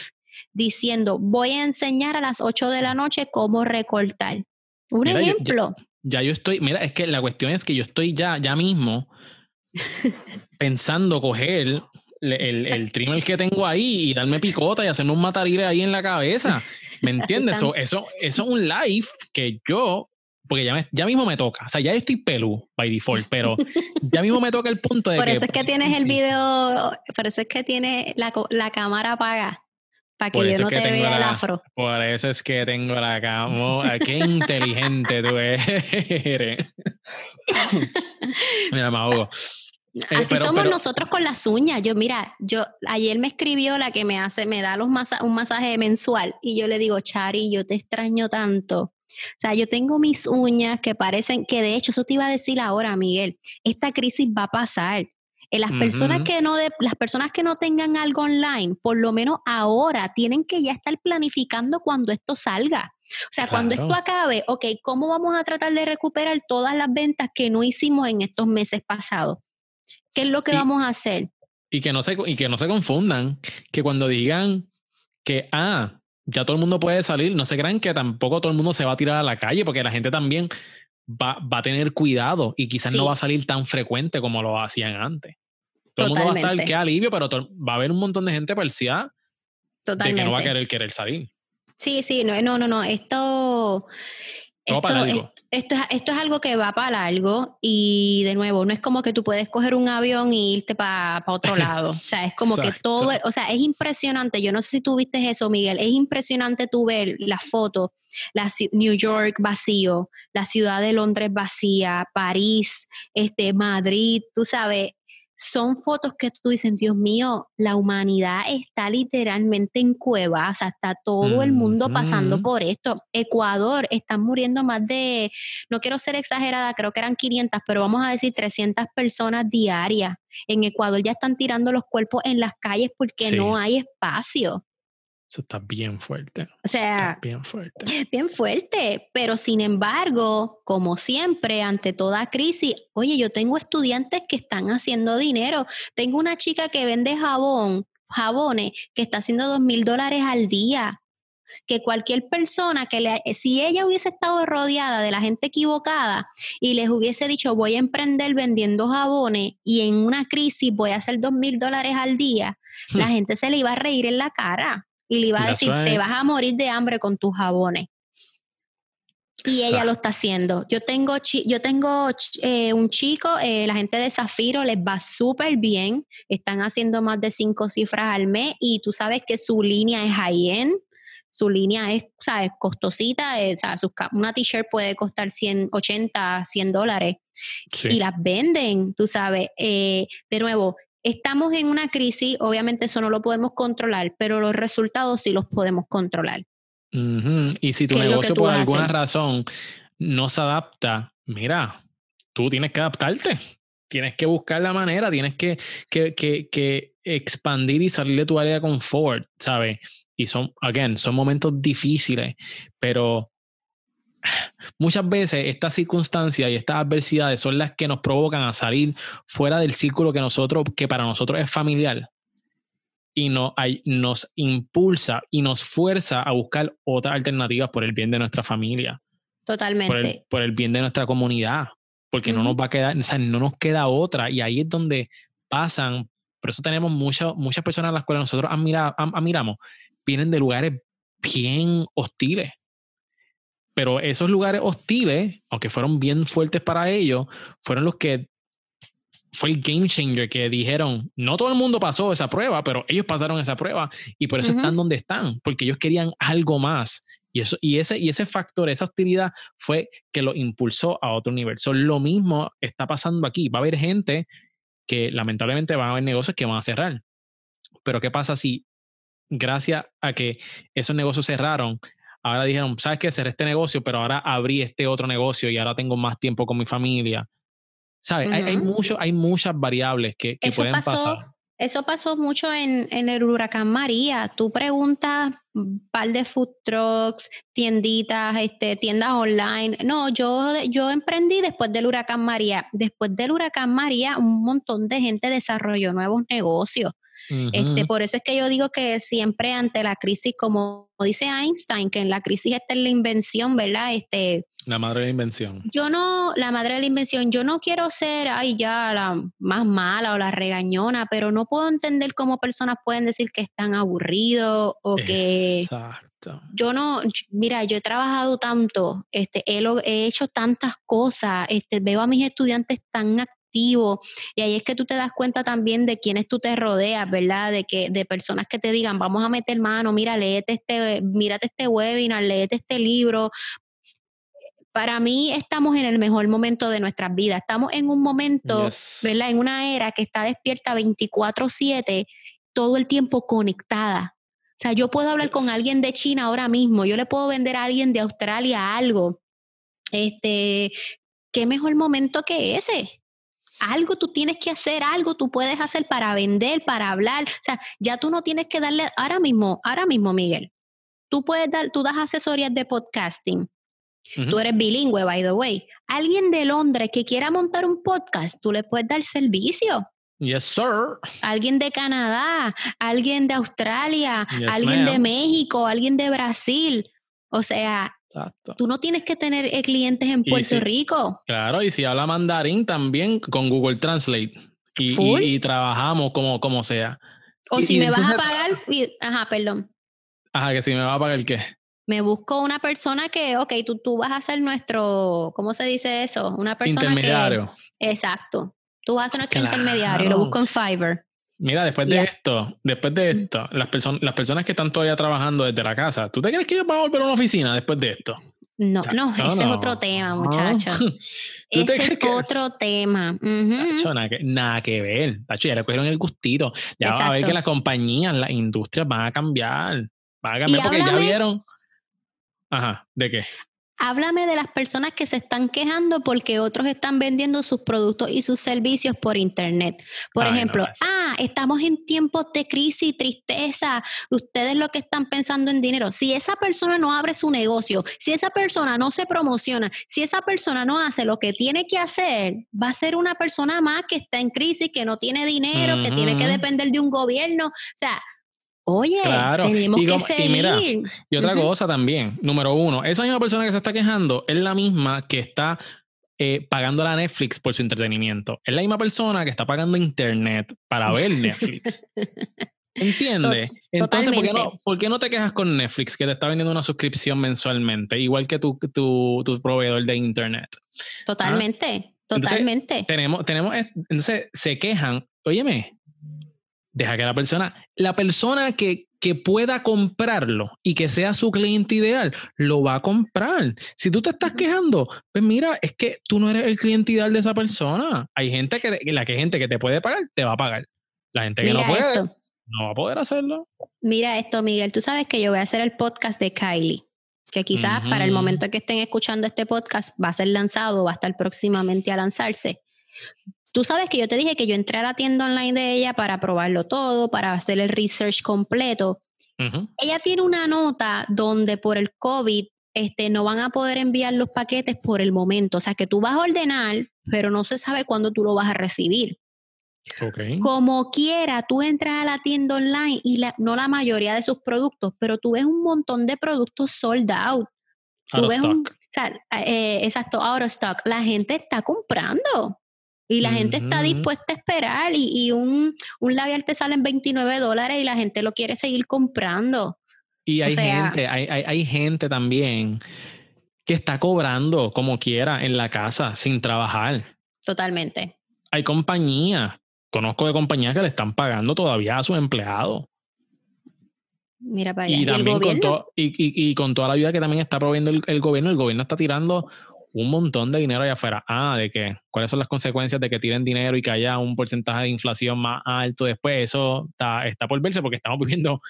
diciendo, voy a enseñar a las 8 de la noche cómo recortar. Un ejemplo. ya, yo estoy, mira, es que la cuestión es que yo estoy ya, ya mismo pensando coger el, el, trimmer que tengo ahí y darme picota y hacerme un matarile ahí en la cabeza. ¿Me entiendes? Eso, eso, eso es un live que yo porque ya, ya mismo me toca. O sea, ya estoy pelú by default, pero ya mismo me toca el punto de por Eso es que tienes el video, por eso es que tienes la, la cámara apagada. Para que yo no te vea el afro. Por eso es que tengo la cámara. Qué inteligente tú eres. mira, me ahogo. Eh, Así somos nosotros con las uñas. Yo, mira, yo ayer me escribió la que me hace, me da los un masaje mensual y yo le digo, Chari, yo te extraño tanto. O sea, yo tengo mis uñas que parecen, que de hecho, eso te iba a decir ahora, Miguel, esta crisis va a pasar. Eh, las, personas que no de, las personas que no tengan algo online, por lo menos ahora, tienen que ya estar planificando cuando esto salga. O sea, cuando esto acabe, ok, ¿cómo vamos a tratar de recuperar todas las ventas que no hicimos en estos meses pasados? ¿Qué es lo que vamos a hacer? Y que, no se, y que no se confundan, que cuando digan que, ah, ya todo el mundo puede salir, no se crean que tampoco todo el mundo se va a tirar a la calle, porque la gente también va, va a tener cuidado y quizás no va a salir tan frecuente como lo hacían antes. Todo el mundo va a estar, qué alivio, pero va a haber un montón de gente parcial de que no va a querer, querer salir. Sí, sí, no, no, no, no. Esto, esto, esto, es, esto es algo que va para largo y de nuevo, no es como que tú puedes coger un avión y irte para otro lado. O sea, es como que todo, o sea, es impresionante. Yo no sé si tú viste eso, Miguel. Es impresionante tú ver las fotos, la New York vacío, la ciudad de Londres vacía, París, este, Madrid, tú sabes, son fotos que tú dices, Dios mío, la humanidad está literalmente en cuevas, está todo el mundo pasando por esto. Ecuador, están muriendo más de, no quiero ser exagerada, creo que eran 500, pero vamos a decir 300 personas diarias. En Ecuador ya están tirando los cuerpos en las calles porque no hay espacio. Eso está bien fuerte. O sea, bien fuerte. Bien fuerte, pero sin embargo, como siempre, ante toda crisis, oye, yo tengo estudiantes que están haciendo dinero. Tengo una chica que vende jabón, jabones, que está haciendo dos mil dólares al día. Que cualquier persona que le, si ella hubiese estado rodeada de la gente equivocada y les hubiese dicho voy a emprender vendiendo jabones y en una crisis voy a hacer dos mil dólares al día, la gente se le iba a reír en la cara y le iba a decir, te vas a morir de hambre con tus jabones. Y ella lo está haciendo. Yo tengo, yo tengo eh, un chico, eh, la gente de Zafiro les va súper bien. Están haciendo más de cinco cifras al mes y tú sabes que su línea es high-end. Su línea es, ¿sabes? Costosita. Eh, una t-shirt puede costar 100, 80, 100 dólares. Y las venden, tú sabes. de nuevo, Estamos en una crisis, obviamente eso no lo podemos controlar, pero los resultados sí los podemos controlar. Y si tu negocio por alguna razón no se adapta, mira, tú tienes que adaptarte. Tienes que buscar la manera, tienes que, que, que, que expandir y salir de tu área de confort, ¿sabes? Y son, again, son momentos difíciles, pero muchas veces estas circunstancias y estas adversidades son las que nos provocan a salir fuera del círculo que nosotros, que para nosotros es familiar, y no, hay, nos impulsa y nos fuerza a buscar otras alternativas por el bien de nuestra familia. Totalmente. Por el, bien de nuestra comunidad, porque no nos va a quedar, o sea, no nos queda otra, y ahí es donde pasan, por eso tenemos muchas muchas personas a las cuales nosotros admiramos, vienen de lugares bien hostiles pero esos lugares hostiles, aunque fueron bien fuertes para ellos, fueron los que fue el game changer que dijeron, no todo el mundo pasó esa prueba, pero ellos pasaron esa prueba y por eso están donde están, porque ellos querían algo más. Y, eso, y, ese, y ese factor, esa actividad fue que lo impulsó a otro nivel. lo mismo está pasando aquí. Va a haber gente que lamentablemente van a haber negocios que van a cerrar. Pero ¿qué pasa si gracias a que esos negocios cerraron, ahora dijeron, sabes qué, cerré este negocio, pero ahora abrí este otro negocio y ahora tengo más tiempo con mi familia. ¿Sabes? hay, hay, mucho, hay muchas variables que, que pueden pasar. Eso pasó mucho en, en, el huracán María. Tú preguntas un par de food trucks, tienditas, este, tiendas online. No, yo, yo emprendí después del huracán María. Después del huracán María, un montón de gente desarrolló nuevos negocios este, por eso es que yo digo que siempre ante la crisis, como dice Einstein, que en la crisis está en la invención, ¿verdad? Este, la madre de la invención. Yo no, la madre de la invención, yo no quiero ser, ay, ya la más mala o la regañona, pero no puedo entender cómo personas pueden decir que están aburridos o que... Exacto. Yo no, mira, yo he trabajado tanto, este, he, he hecho tantas cosas, este, veo a mis estudiantes tan y ahí es que tú te das cuenta también de quiénes tú te rodeas, ¿verdad? De que de personas que te digan, vamos a meter mano, mira, léete este, mírate este webinar, léete este libro. Para mí estamos en el mejor momento de nuestras vidas. Estamos en un momento, ¿verdad? En una era que está despierta 24/7, todo el tiempo conectada. O sea, yo puedo hablar con alguien de China ahora mismo, yo le puedo vender a alguien de Australia algo. Este, ¿qué mejor momento que ese? Algo tú tienes que hacer, algo tú puedes hacer para vender, para hablar. O sea, ya tú no tienes que darle, ahora mismo, ahora mismo, Miguel, tú puedes dar, tú das asesorías de podcasting. Tú eres bilingüe, by the way. Alguien de Londres que quiera montar un podcast, tú le puedes dar servicio. Yes, sir. Alguien de Canadá, alguien de Australia, alguien de México, alguien de Brasil. O sea, Tú no tienes que tener eh, clientes en Puerto Rico. Claro, y si habla mandarín también con Google Translate. Y, trabajamos como, como sea. O si me vas a pagar, ajá, perdón. Ajá, que si me va a pagar qué. Me busco una persona que, ok, tú, tú vas a ser nuestro, ¿cómo se dice eso? Una persona intermediario. exacto. Tú vas a ser nuestro intermediario, lo busco en Fiverr. Mira, después de esto, después de esto, las, personas las personas que están todavía trabajando desde la casa, ¿tú te crees que ellos van a volver a una oficina después de esto? No, no, No, ese es otro tema, muchacho. ¿Tú te Ese es que- otro tema. Tacho, nada, que, nada que ver. Tacho, ya le cogieron el gustito. Ya va a ver Exacto. que las compañías, las industrias van a cambiar. Van a cambiar porque ya vieron. Ajá, ¿de qué? Háblame de las personas que se están quejando porque otros están vendiendo sus productos y sus servicios por internet. Por Ay, ejemplo, ah, estamos en tiempos de crisis y tristeza. Ustedes lo que están pensando en dinero. Si esa persona no abre su negocio, si esa persona no se promociona, si esa persona no hace lo que tiene que hacer, va a ser una persona más que está en crisis, que no tiene dinero, que tiene que depender de un gobierno. O sea, oye, Claro, tenemos y que como- y mira, seguir. Y otra cosa también, número uno, esa misma persona que se está quejando es la misma que está eh, pagando la Netflix por su entretenimiento. Es la misma persona que está pagando internet para ver Netflix. ¿Entiendes? Entonces, ¿por qué, no, totalmente. por qué no te quejas con Netflix que te está vendiendo una suscripción mensualmente, igual que tu, tu, tu proveedor de internet? Totalmente, Ah. Entonces, totalmente. Tenemos, tenemos, es- entonces se quejan, óyeme, deja que la persona, la persona que, que pueda comprarlo y que sea su cliente ideal, lo va a comprar. Si tú te estás quejando, pues mira, es que tú no eres el cliente ideal de esa persona. Hay gente que, la que hay gente que te puede pagar, te va a pagar. La gente que Mira no puede, esto, no va a poder hacerlo. mira esto, Miguel. Tú sabes que yo voy a hacer el podcast de Kylie, que quizás para el momento que estén escuchando este podcast va a ser lanzado, va a estar próximamente a lanzarse. Tú sabes que yo te dije que yo entré a la tienda online de ella para probarlo todo, para hacer el research completo. Ella tiene una nota donde por el COVID este, no van a poder enviar los paquetes por el momento. O sea, que tú vas a ordenar, pero no se sabe cuándo tú lo vas a recibir. Ok. Como quiera, tú entras a la tienda online y la- no la mayoría de sus productos, pero tú ves un montón de productos sold out. Out Tú of ves un- o sea, eh, exacto, out of stock. La gente está comprando y la gente está dispuesta a esperar y, y un, un labial te sale en 29 dólares y la gente lo quiere seguir comprando. Y O hay sea- gente, hay, hay, hay gente también que está cobrando como quiera en la casa sin trabajar. Totalmente. Hay compañías, conozco de compañías que le están pagando todavía a sus empleados. Mira para allá. Y ¿Y, también con, gobierno? y, y- y con toda la ayuda que también está proveyendo el, el gobierno, el gobierno está tirando un montón de dinero allá afuera. Ah, de que cuáles son las consecuencias de que tiren dinero y que haya un porcentaje de inflación más alto después. Eso está, está por verse porque estamos viviendo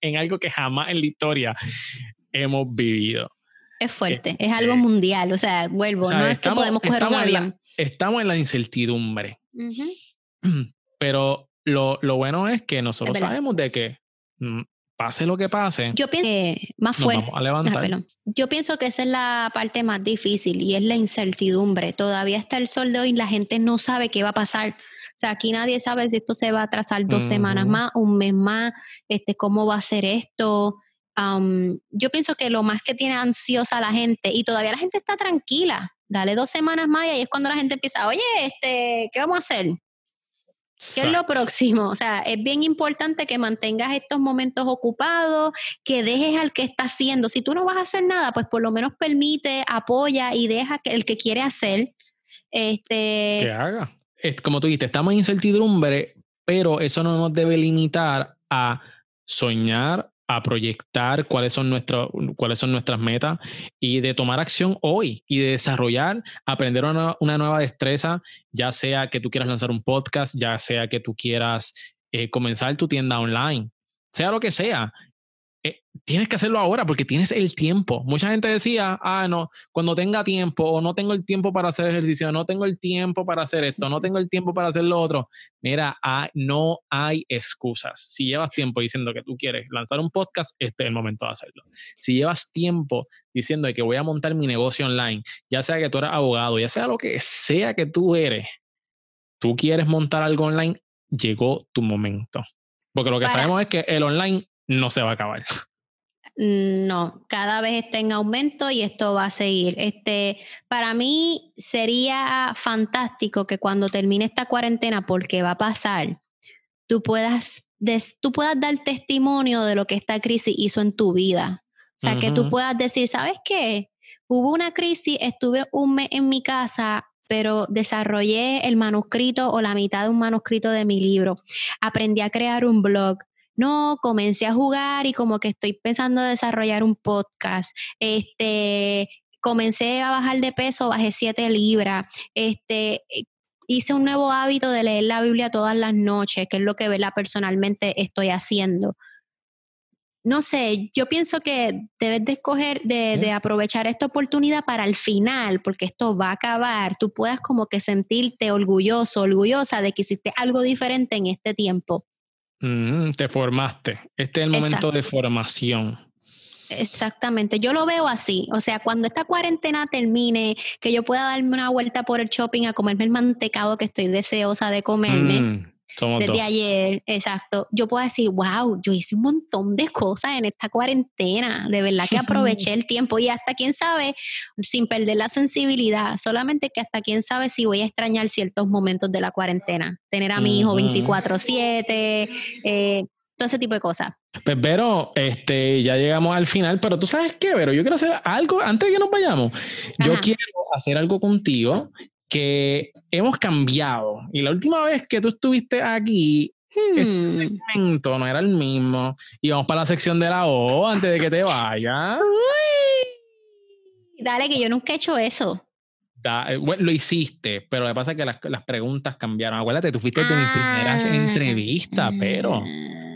en algo que jamás en la historia hemos vivido. Es fuerte, es algo este, mundial. O sea, vuelvo, no es estamos- que podemos coger un estamos en la- avión. Estamos en la incertidumbre. Ujú. Pero lo, lo bueno es que nosotros sabemos de que mm, pase lo que pase, Yo pienso que más nos fuerte. vamos a levantar. Yo pienso que esa es la parte más difícil y es la incertidumbre. Todavía está el sol de hoy, la gente no sabe qué va a pasar. O sea, aquí nadie sabe si esto se va a atrasar dos semanas más, un mes más, este, cómo va a ser esto. Yo pienso que lo más que tiene ansiosa la gente, y todavía la gente está tranquila, dale dos semanas más y ahí es cuando la gente empieza, oye, este, ¿qué vamos a hacer? ¿Qué es lo próximo? O sea, es bien importante que mantengas estos momentos ocupados, que dejes al que está haciendo. Si tú no vas a hacer nada, pues por lo menos permite, apoya y deja que el que quiere hacer. que Este, haga. Es, como tú dijiste, estamos en incertidumbre, pero eso no nos debe limitar a soñar, a proyectar cuáles son, nuestros, cuáles son nuestras metas y de tomar acción hoy y de desarrollar, aprender una, una nueva destreza, ya sea que tú quieras lanzar un podcast, ya sea que tú quieras eh, comenzar tu tienda online, sea lo que sea. Eh, tienes que hacerlo ahora porque tienes el tiempo. Mucha gente decía, ah, no, cuando tenga tiempo o no tengo el tiempo para hacer ejercicio, no tengo el tiempo para hacer esto, no tengo el tiempo para hacer lo otro. Mira, ah, no hay excusas. Si llevas tiempo diciendo que tú quieres lanzar un podcast, este es el momento de hacerlo. Si llevas tiempo diciendo que voy a montar mi negocio online, ya sea que tú eres abogado, ya sea lo que sea que tú eres, tú quieres montar algo online, llegó tu momento. Porque lo que Para- sabemos es que el online no se va a acabar. no, cada vez está en aumento y esto va a seguir. Este, para mí sería fantástico que cuando termine esta cuarentena, porque va a pasar, tú puedas, des- tú puedas dar testimonio de lo que esta crisis hizo en tu vida. O sea, que tú puedas decir, ¿sabes qué? Hubo una crisis, estuve un mes en mi casa, pero desarrollé el manuscrito o la mitad de un manuscrito de mi libro. Aprendí a crear un blog. No, comencé a jugar y como que estoy pensando en desarrollar un podcast. Este, comencé a bajar de peso, bajé 7 libras. Este, hice un nuevo hábito de leer la Biblia todas las noches, que es lo que personalmente estoy haciendo no sé, yo pienso que debes de escoger, de, aprovechar esta oportunidad para el final, porque esto va a acabar, tú puedas como que sentirte orgulloso, orgullosa de que hiciste algo diferente en este tiempo. Mm, te formaste. Este es el momento de formación. Exactamente, yo lo veo así, o sea, cuando esta cuarentena termine, que yo pueda darme una vuelta por el shopping a comerme el mantecado que estoy deseosa de comerme, mm desde ayer, exacto, yo puedo decir, wow, yo hice un montón de cosas en esta cuarentena, de verdad que aproveché el tiempo y hasta quién sabe, sin perder la sensibilidad, solamente que hasta quién sabe si voy a extrañar ciertos momentos de la cuarentena, tener a mi hijo 24/7, eh, todo ese tipo de cosas. Pues Vero, este, ya llegamos al final, pero tú sabes qué, Vero, yo quiero hacer algo, antes de que nos vayamos, yo quiero hacer algo contigo que hemos cambiado. Y la última vez que tú estuviste aquí, este hmm. segmento no era el mismo. Y vamos para la sección de la O antes de que te vayas. Dale, que yo nunca he hecho eso. Eh, lo hiciste, pero lo que pasa es que las, las preguntas cambiaron. Acuérdate, tú fuiste de mis primeras ah. entrevistas, pero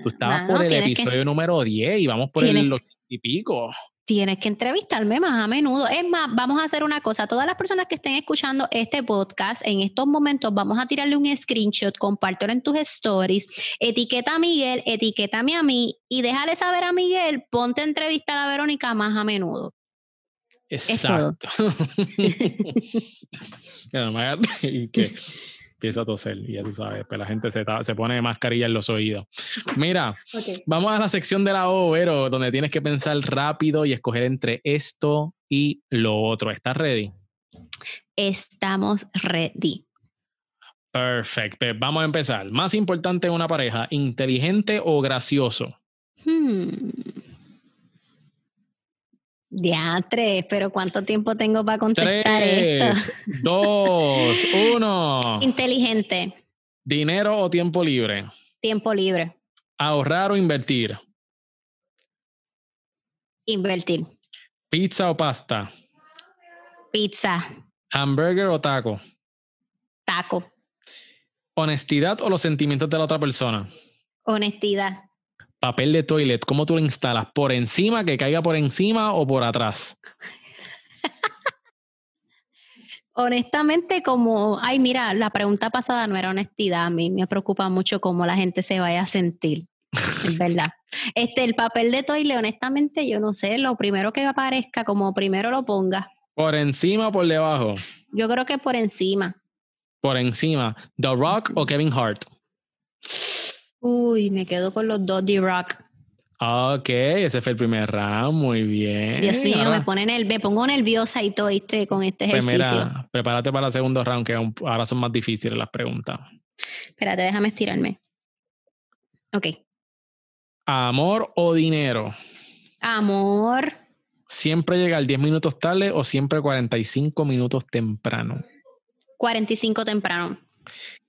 tú estabas por el episodio número 10 y vamos por el y pico tienes que entrevistarme más a menudo. Es más, vamos a hacer una cosa. Todas las personas que estén escuchando este podcast en estos momentos, vamos a tirarle un screenshot, compártelo en tus stories, etiqueta a Miguel, etiquétame a mí y déjale saber a Miguel, ponte a entrevistar a Verónica más a menudo. Exacto. empiezo a toser y ya tú sabes, pues la gente se, se pone mascarilla en los oídos. Mira, vamos a la sección de la O, Vero, donde tienes que pensar rápido y escoger entre esto y lo otro. ¿Estás ready? Estamos ready. Perfecto. Pues vamos a empezar. Más importante en una pareja, inteligente o gracioso. Hmm. Tres, pero ¿cuánto tiempo tengo para contestar Tres, Dos, uno. Inteligente. ¿Dinero o tiempo libre? Tiempo libre. ¿Ahorrar o invertir? Invertir. ¿Pizza o pasta? Pizza. ¿Hamburger o taco? Taco. ¿Honestidad o los sentimientos de la otra persona? Honestidad papel de toilet, ¿cómo tú lo instalas? ¿Por encima, que caiga por encima o por atrás? Honestamente, como, ay, mira, la pregunta pasada no era honestidad, a mí me preocupa mucho cómo la gente se vaya a sentir. es verdad. Este, el papel de toilet, honestamente, yo no sé, lo primero que aparezca, como primero lo ponga. ¿Por encima o por debajo? Yo creo que por encima. Por encima. ¿The Rock o Kevin Hart? Uy, me quedo con los dos D-Rock. Ok, ese fue el primer round, muy bien. Dios mío, me, pone el, me pongo nerviosa y todo este, con este pues ejercicio. prepárate para el segundo round, que ahora son más difíciles las preguntas. Espérate, déjame estirarme. Ok. ¿Amor o dinero? Amor. ¿Siempre llegar 10 minutos tarde o siempre 45 minutos temprano? 45 temprano.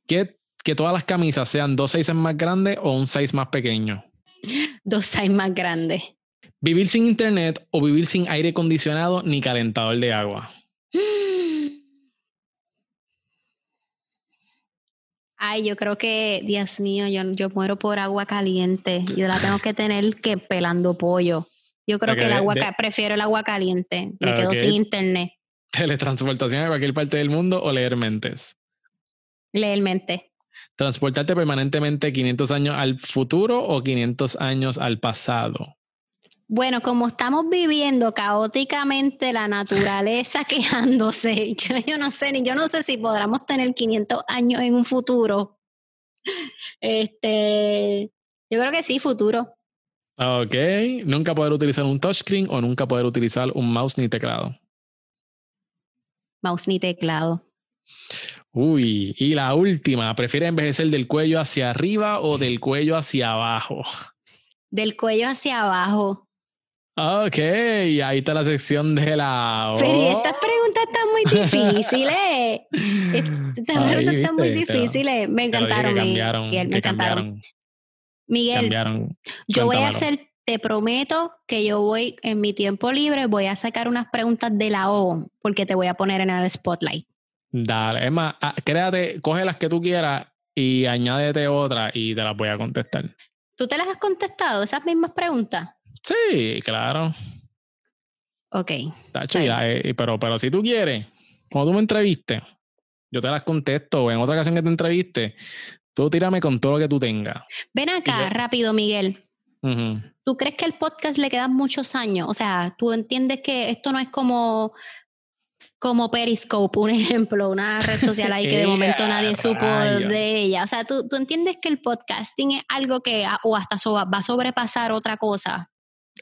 ¿Qué que todas las camisas sean dos sizes más grandes o un size más pequeño? Dos sizes más grandes. ¿Vivir sin internet o vivir sin aire acondicionado ni calentador de agua? Ay, yo creo que, Dios mío, yo, yo muero por agua caliente. Yo la tengo que tener que pelando pollo. Yo creo que el agua, prefiero el agua caliente. Me quedo sin internet. ¿Teletransportación a cualquier parte del mundo o leer mentes? Leer mentes. ¿Transportarte permanentemente 500 años al futuro o 500 años al pasado? Bueno, como estamos viviendo caóticamente la naturaleza quejándose, yo, no sé, ni yo no sé si podamos tener 500 años en un futuro. Este, yo creo que sí, futuro. Ok, nunca poder utilizar un touchscreen o nunca poder utilizar un mouse ni teclado. Mouse ni teclado. Uy, y la última, ¿prefiere envejecer del cuello hacia arriba o del cuello hacia abajo? Del cuello hacia abajo. Ok, ahí está la sección de la... Pero estas preguntas están muy difíciles. Estas preguntas están muy difíciles. Me encantaron. me encantaron. Miguel, cambiaron. yo voy a hacer, te prometo que yo voy en mi tiempo libre, voy a sacar unas preguntas de la O, porque te voy a poner en el spotlight. Dale, es más, ah, créate, coge las que tú quieras y añádete otra y te las voy a contestar. ¿Tú te las has contestado, esas mismas preguntas? Sí, claro. Ok. Está ya, eh, pero, pero si tú quieres, cuando tú me entrevistes, yo te las contesto. o En otra ocasión que te entreviste, tú tírame con todo lo que tú tengas. Ven acá, yo- rápido, Miguel. ¿Tú crees que el podcast le quedan muchos años? O sea, tú entiendes que esto no es como, como Periscope, un ejemplo, una red social ahí que de ¡Eh, momento nadie supo rayos! de ella. O sea, ¿tú, tú entiendes que el podcasting es algo que, ah, o hasta va a sobrepasar otra cosa.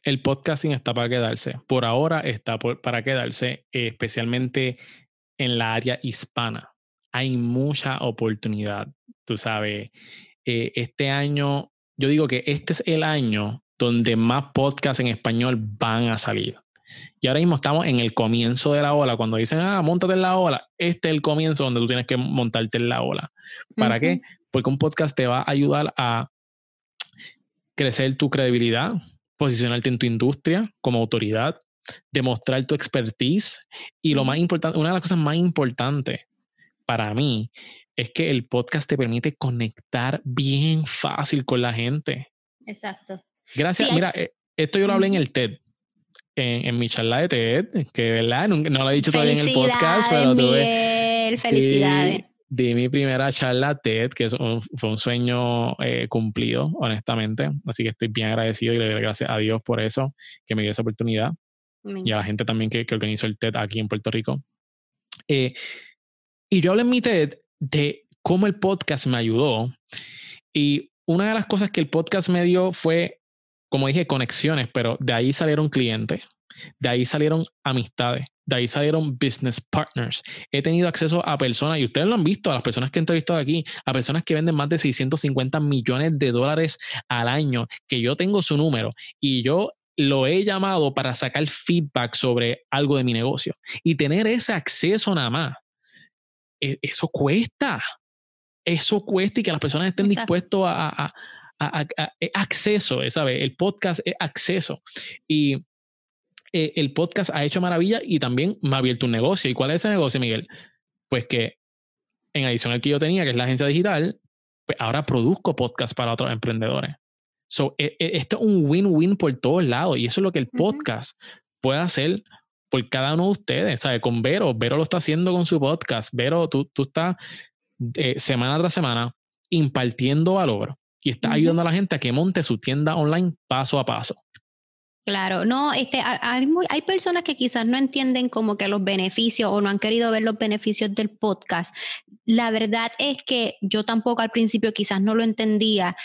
El podcasting está para quedarse. Por ahora está por- para quedarse, eh, especialmente en la área hispana. Hay mucha oportunidad, tú sabes. Eh, este año, yo digo que este es el año donde más podcasts en español van a salir. Y ahora mismo estamos en el comienzo de la ola. Cuando dicen, ah, montate en la ola, este es el comienzo donde tú tienes que montarte en la ola. ¿Para qué? Porque un podcast te va a ayudar a crecer tu credibilidad, posicionarte en tu industria como autoridad, demostrar tu expertise y lo más importante, una de las cosas más importantes para mí es que el podcast te permite conectar bien fácil con la gente. Exacto. Gracias, Sí, hay- mira, eh, esto yo lo hablé en el TED, en, en mi charla de TED, que verdad, Nunca- no lo he dicho todavía en el podcast, pero tuve, felicidades. Di, di mi primera charla TED, que un- fue un sueño eh, cumplido, honestamente. Así que estoy bien agradecido y le doy gracias a Dios por eso, que me dio esa oportunidad. Me Y a la gente también que, que organizó el TED aquí en Puerto Rico. Eh, y yo hablé en mi TED de cómo el podcast me ayudó. Y una de las cosas que el podcast me dio fue, como dije, conexiones, pero de ahí salieron clientes, de ahí salieron amistades, de ahí salieron business partners. He tenido acceso a personas, y ustedes lo han visto, a las personas que he entrevistado aquí, a personas que venden más de 650 millones de dólares al año, que yo tengo su número y yo lo he llamado para sacar feedback sobre algo de mi negocio. Y tener ese acceso nada más, e- eso cuesta. Eso cuesta y que las personas estén Exacto. dispuestos a, a- a- a- es acceso, eh, ¿sabes? El podcast es acceso. Y eh, el podcast ha hecho maravilla y también me ha abierto un negocio. ¿Y cuál es ese negocio, Miguel? Pues que en adición al que yo tenía, que es la agencia digital, pues ahora produzco podcast para otros emprendedores. So, e- e- esto es un win-win por todos lados y eso es lo que el podcast puede hacer por cada uno de ustedes. ¿sabes? Con Vero, Vero lo está haciendo con su podcast. Vero, tú, tú estás eh, semana tras semana impartiendo valor y estás Ujú. ayudando a la gente a que monte su tienda online paso a paso. Claro, no, este, ha- hay, muy- hay personas que quizás no entienden como que los beneficios o no han querido ver los beneficios del podcast. La verdad es que yo tampoco al principio quizás no lo entendía.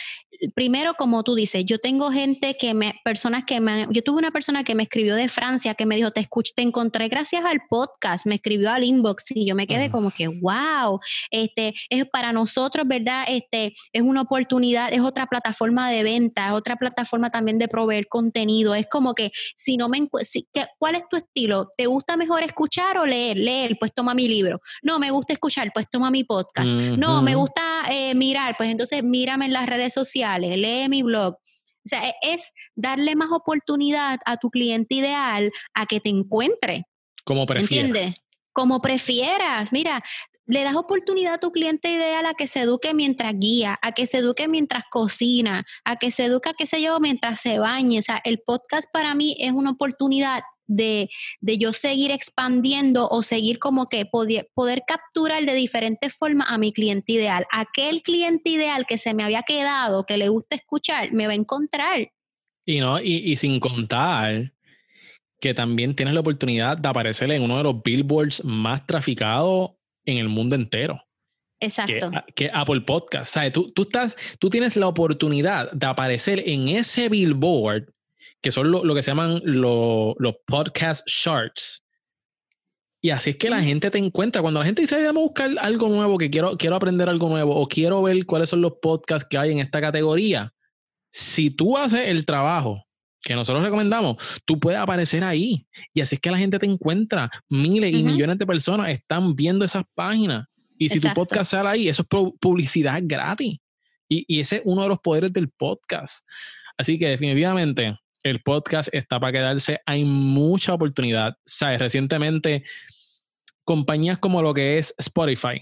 Primero, como tú dices, yo tengo gente que me, personas que me, yo tuve una persona que me escribió de Francia que me dijo, te escuché, te encontré gracias al podcast, me escribió al inbox y yo me quedé como que, wow, este, es para nosotros, ¿verdad? Este, es una oportunidad, es otra plataforma de venta, es otra plataforma también de proveer contenido. Es como que si no me si- ¿qué- ¿cuál es tu estilo? ¿Te gusta mejor escuchar o leer? Leer, pues toma mi libro. No, me gusta escuchar, pues toma mi podcast. No, me gusta eh, mirar, pues entonces mírame en las redes sociales, lee mi blog. O sea, e- es darle más oportunidad a tu cliente ideal a que te encuentre. Como prefieras. ¿Entiendes? Como prefieras. Mira, le das oportunidad a tu cliente ideal a que se eduque mientras guía, a que se eduque mientras cocina, a que se eduque, qué sé yo, mientras se bañe. O sea, el podcast para mí es una oportunidad de, de yo seguir expandiendo o seguir como que poder, poder capturar de diferentes formas a mi cliente ideal. Aquel cliente ideal que se me había quedado, que le gusta escuchar, me va a encontrar. Y, no, y, y sin contar que también tienes la oportunidad de aparecer en uno de los billboards más traficados en el mundo entero, que, Exacto. que Apple Podcast. ¿Sabes? Tú, tú, estás, tú tienes la oportunidad de aparecer en ese billboard, que son lo, lo que se llaman lo- los podcast charts. Y así es que la gente te encuentra. Cuando la gente dice, vamos a buscar algo nuevo, que quiero, quiero aprender algo nuevo, o quiero ver cuáles son los podcasts que hay en esta categoría, si tú haces el trabajo que nosotros recomendamos, tú puedes aparecer ahí. Y así es que la gente te encuentra. Miles y millones de personas están viendo esas páginas. Y si Exacto. tu podcast sale ahí, eso es pu- publicidad gratis. Y, y ese es uno de los poderes del podcast. Así que definitivamente el podcast está para quedarse. Hay mucha oportunidad. ¿Sabes? Recientemente, compañías como lo que es Spotify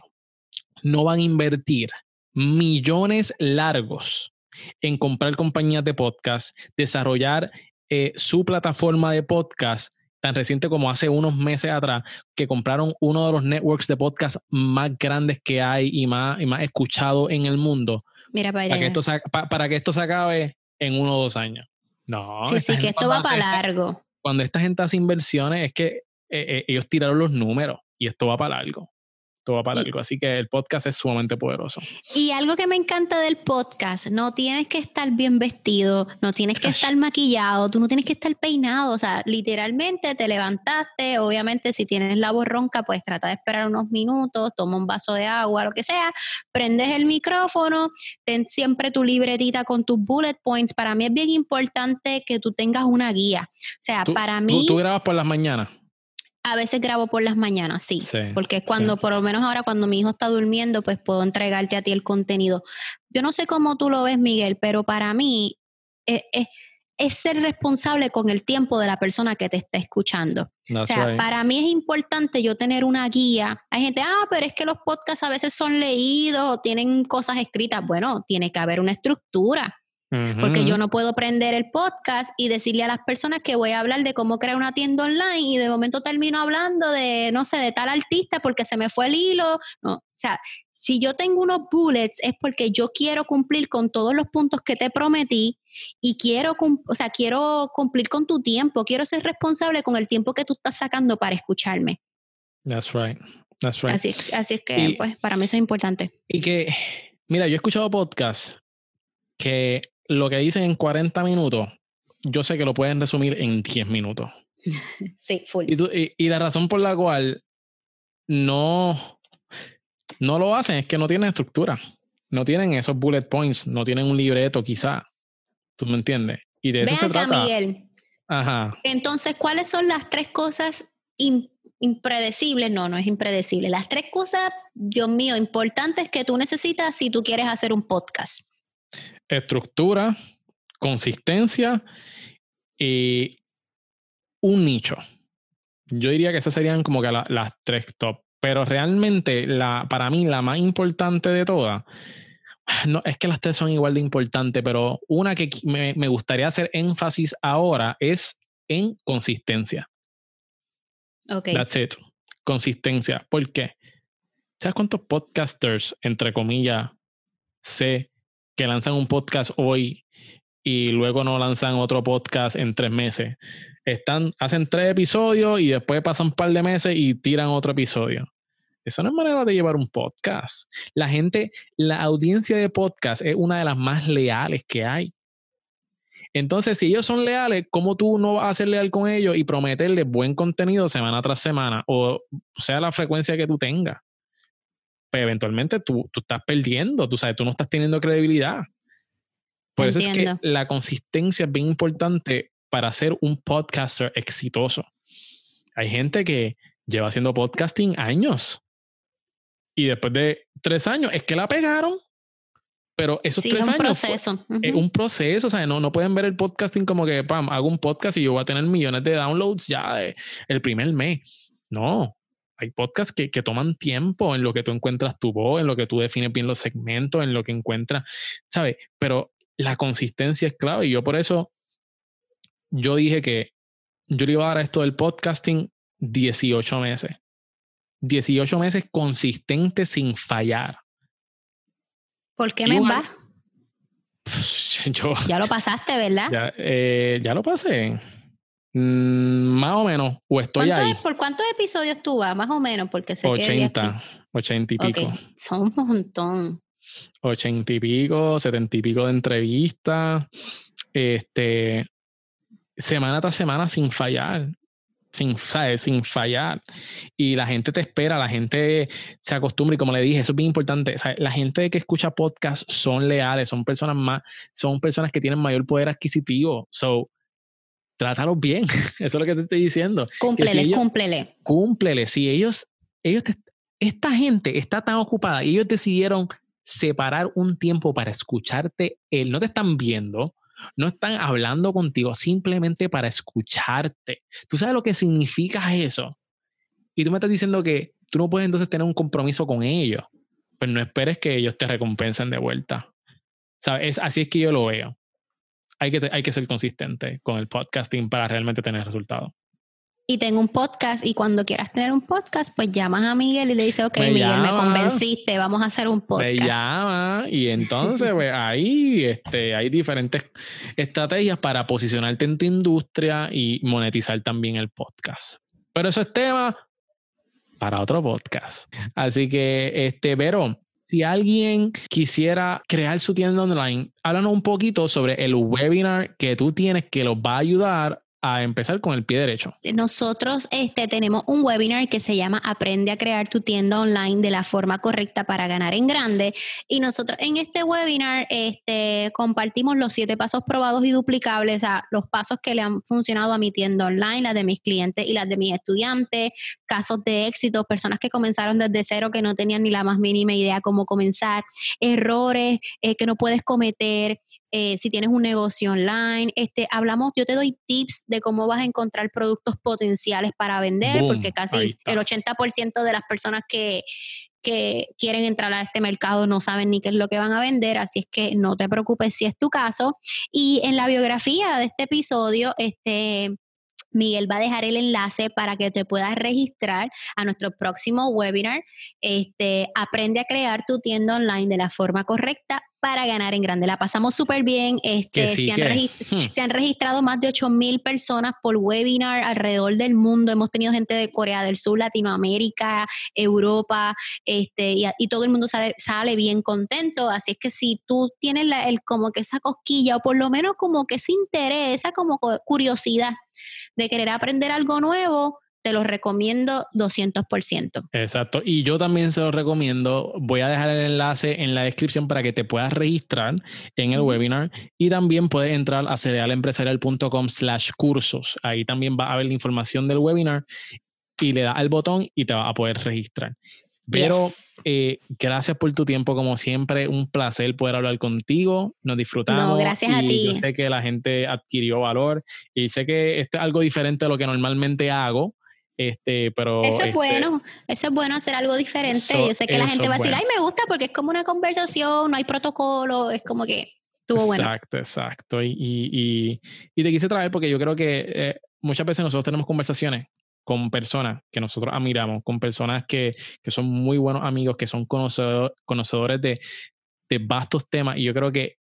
no van a invertir millones largos en comprar compañías de podcast, desarrollar eh, su plataforma de podcast tan reciente como hace unos meses atrás, que compraron uno de los networks de podcast más grandes que hay y más, y más escuchado en el mundo. Mira para, para que, esto se, para que esto se acabe en uno o dos años. No. Sí, sí, que esto va para largo. Cuando esta gente hace inversiones, es que eh, eh, ellos tiraron los números y esto va para largo todo va para algo. Así que el podcast es sumamente poderoso. Y algo que me encanta del podcast, no tienes que estar bien vestido, no tienes que estar maquillado, tú no tienes que estar peinado, o sea, literalmente te levantaste, obviamente si tienes la voz ronca, pues trata de esperar unos minutos, toma un vaso de agua, lo que sea, prendes el micrófono, ten siempre tu libretita con tus bullet points. Para mí es bien importante que tú tengas una guía. O sea, para mí... ¿Tú, tú grabas por las mañanas? A veces grabo por las mañanas, sí, porque es cuando, por lo menos ahora cuando mi hijo está durmiendo, pues puedo entregarte a ti el contenido. Yo no sé cómo tú lo ves, Miguel, pero para mí es, es, ser responsable con el tiempo de la persona que te está escuchando. o sea, para mí es importante yo tener una guía. Hay gente, ah, pero es que los podcasts a veces son leídos o tienen cosas escritas. Bueno, tiene que haber una estructura. Porque yo no puedo prender el podcast y decirle a las personas que voy a hablar de cómo crear una tienda online y de momento termino hablando de, no sé, de tal artista porque se me fue el hilo. No, o sea, si yo tengo unos bullets es porque yo quiero cumplir con todos los puntos que te prometí y quiero, o sea, quiero cumplir con tu tiempo, quiero ser responsable con el tiempo que tú estás sacando para escucharme. That's right. That's right. Así, así es que, pues, para mí eso es importante. Y que, mira, yo he escuchado podcasts que lo que dicen en 40 minutos, yo sé que lo pueden resumir en 10 minutos. Sí, full. Y, y, la razón por la cual no, no lo hacen es que no tienen estructura. No tienen esos bullet points, no tienen un libreto quizá. ¿Tú me entiendes? Y de eso se trata. Miguel. Ajá. Entonces, ¿cuáles son las tres cosas impredecibles? No, no es impredecible. Las tres cosas, Dios mío, importantes que tú necesitas si tú quieres hacer un podcast estructura, consistencia y un nicho. Yo diría que esas serían como que las tres top. Pero realmente, la, para mí, la más importante de todas, no, es que las tres son igual de importantes, pero una que me, me gustaría hacer énfasis ahora es en consistencia. Ok. That's it. Consistencia. ¿Por qué? ¿Sabes cuántos podcasters, entre comillas, sé que lanzan un podcast hoy y luego no lanzan otro podcast en tres meses. Están, hacen tres episodios y después pasan un par de meses y tiran otro episodio. Eso no es manera de llevar un podcast. La gente, la audiencia de podcast es una de las más leales que hay. Entonces, si ellos son leales, ¿cómo tú no vas a ser leal con ellos y prometerles buen contenido semana tras semana? O sea, la frecuencia que tú tengas pues eventualmente tú, tú estás perdiendo, tú sabes, tú no estás teniendo credibilidad. Por eso es que la consistencia es bien importante para ser un podcaster exitoso. Hay gente que lleva haciendo podcasting años y después de tres años es que la pegaron. Pero esos tres años proceso. es un proceso, o sea, no, no pueden ver el podcasting como que, pam, hago un podcast y yo voy a tener millones de downloads ya el primer mes. No, hay podcasts que, que, toman tiempo en lo que tú encuentras tu voz, en lo que tú defines bien los segmentos, en lo que encuentras, ¿sabes? Pero la consistencia es clave y yo por eso, yo dije que yo le iba a dar a esto del podcasting 18 meses. 18 meses consistente sin fallar. ¿Por qué me va? Yo, ya lo pasaste, ¿verdad? Ya, eh, ya lo pasé. Mm, más o menos, o estoy ahí. ¿Por cuántos episodios tú vas? Más o menos, porque sé 80, que 80 y pico. Son un montón. 80 y pico, 70 y pico de entrevistas. Este, semana tras semana sin fallar. Sin, ¿sabes? sin fallar. Y la gente te espera, la gente se acostumbra. Y como le dije, eso es bien importante. La gente que escucha podcast son leales, son personas más, son personas que tienen mayor poder adquisitivo. So, trátalos bien. Eso es lo que te estoy diciendo. Cúmplele, cúmplele. Cúmplele. Si ellos, ellos esta gente está tan ocupada y ellos decidieron separar un tiempo para escucharte. Él no te están viendo, no están hablando contigo, simplemente para escucharte. ¿Tú sabes lo que significa eso? Y tú me estás diciendo que tú no puedes entonces tener un compromiso con ellos. Pues no esperes que ellos te recompensen de vuelta. ¿Sabes? así es que yo lo veo. Hay que, hay que ser consistente con el podcasting para realmente tener resultados y tengo un podcast y cuando quieras tener un podcast, pues llamas a Miguel y le dices, ok, Miguel, me convenciste, vamos a hacer un podcast. Me llama y entonces pues, ahí este, hay diferentes estrategias para posicionarte en tu industria y monetizar también el podcast. Pero eso es tema para otro podcast. Así que, este, pero si alguien quisiera crear su tienda online, háblanos un poquito sobre el webinar que tú tienes que los va a ayudar a empezar con el pie derecho. Nosotros este, tenemos un webinar que se llama Aprende a crear tu tienda online de la forma correcta para ganar en grande. Y nosotros en este webinar este, compartimos los siete pasos probados y duplicables, a los pasos que le han funcionado a mi tienda online, las de mis clientes y las de mis estudiantes, casos de éxito, personas que comenzaron desde cero que no tenían ni la más mínima idea cómo comenzar, errores eh, que no puedes cometer, eh, si tienes un negocio online, este, hablamos, yo te doy tips de cómo vas a encontrar productos potenciales para vender, porque casi el 80% de las personas que, que quieren entrar a este mercado no saben ni qué es lo que van a vender, así es que no te preocupes si es tu caso. Y en la biografía de este episodio, este, Miguel va a dejar el enlace para que te puedas registrar a nuestro próximo webinar. Este, aprende a crear tu tienda online de la forma correcta para ganar en grande. La pasamos súper bien. Este, se, han hmm. se, han registrado más de 8 mil personas por webinar alrededor del mundo. Hemos tenido gente de Corea del Sur, Latinoamérica, Europa, este, y, todo el mundo sale, sale, bien contento. Así es que si tú tienes el, como que esa cosquilla o por lo menos como que ese interés, esa como curiosidad de querer aprender algo nuevo, te lo recomiendo 200%. Exacto. Y yo también se lo recomiendo. Voy a dejar el enlace en la descripción para que te puedas registrar en el webinar y también puedes entrar a cerealempresarial.com slash cursos. Ahí también va a ver la información del webinar y le das al botón y te va a poder registrar. Pero eh, gracias por tu tiempo, como siempre, un placer poder hablar contigo. Nos disfrutamos. No, gracias a ti. Yo sé que la gente adquirió valor y sé que esto es algo diferente de lo que normalmente hago. Este, pero, eso es este, bueno, eso es bueno hacer algo diferente. Yo sé que la gente va a decir, ay, me gusta porque es como una conversación, no hay protocolo, es como que estuvo bueno. Exacto, exacto. Y, y, y, te quise traer porque yo creo que eh, muchas veces nosotros tenemos conversaciones con personas que nosotros admiramos, con personas que, que son muy buenos amigos, que son conocedor, conocedores de, de, vastos temas. Y yo creo que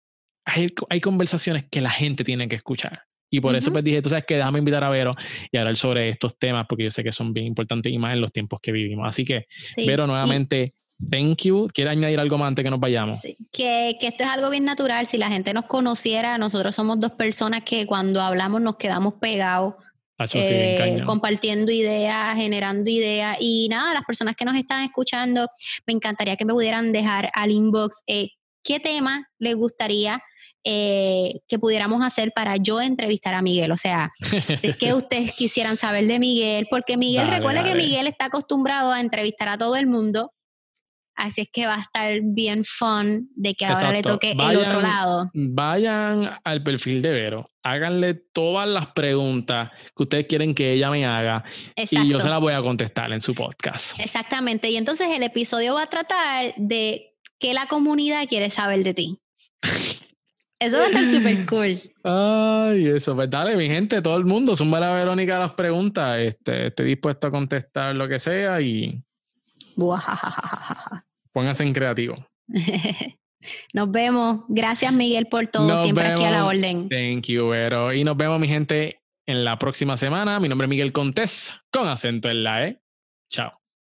hay, hay conversaciones que la gente tiene que escuchar. Y por eso pues dije, tú sabes que déjame invitar a Vero y hablar sobre estos temas porque yo sé que son bien importantes y más en los tiempos que vivimos. Así que, Vero, nuevamente, thank you. ¿Quieres añadir algo más antes que nos vayamos? Que, que, esto es algo bien natural. Si la gente nos conociera, nosotros somos dos personas que cuando hablamos nos quedamos pegados. Eh, compartiendo ideas, generando ideas y nada, las personas que nos están escuchando, me encantaría que me pudieran dejar al inbox eh, qué tema les gustaría eh, que pudiéramos hacer para yo entrevistar a Miguel. O sea, qué ustedes quisieran saber de Miguel, porque Miguel, recuerda que Miguel está acostumbrado a entrevistar a todo el mundo. Así es que va a estar bien fun de que ahora le toque el otro lado. Vayan al perfil de Vero, háganle todas las preguntas que ustedes quieren que ella me haga y yo se las voy a contestar en su podcast. Exactamente. Y entonces el episodio va a tratar de qué la comunidad quiere saber de ti. Eso va a estar súper cool. Ay, eso, pues dale, mi gente, todo el mundo, son a Verónica las preguntas. Este, estoy dispuesto a contestar lo que sea y. Pónganse en creativo. Nos vemos. Gracias, Miguel, por todo. Siempre aquí a la orden. Thank you, Vero. Y nos vemos, mi gente, en la próxima semana. Mi nombre es Miguel Contés, con acento en la E. Chao.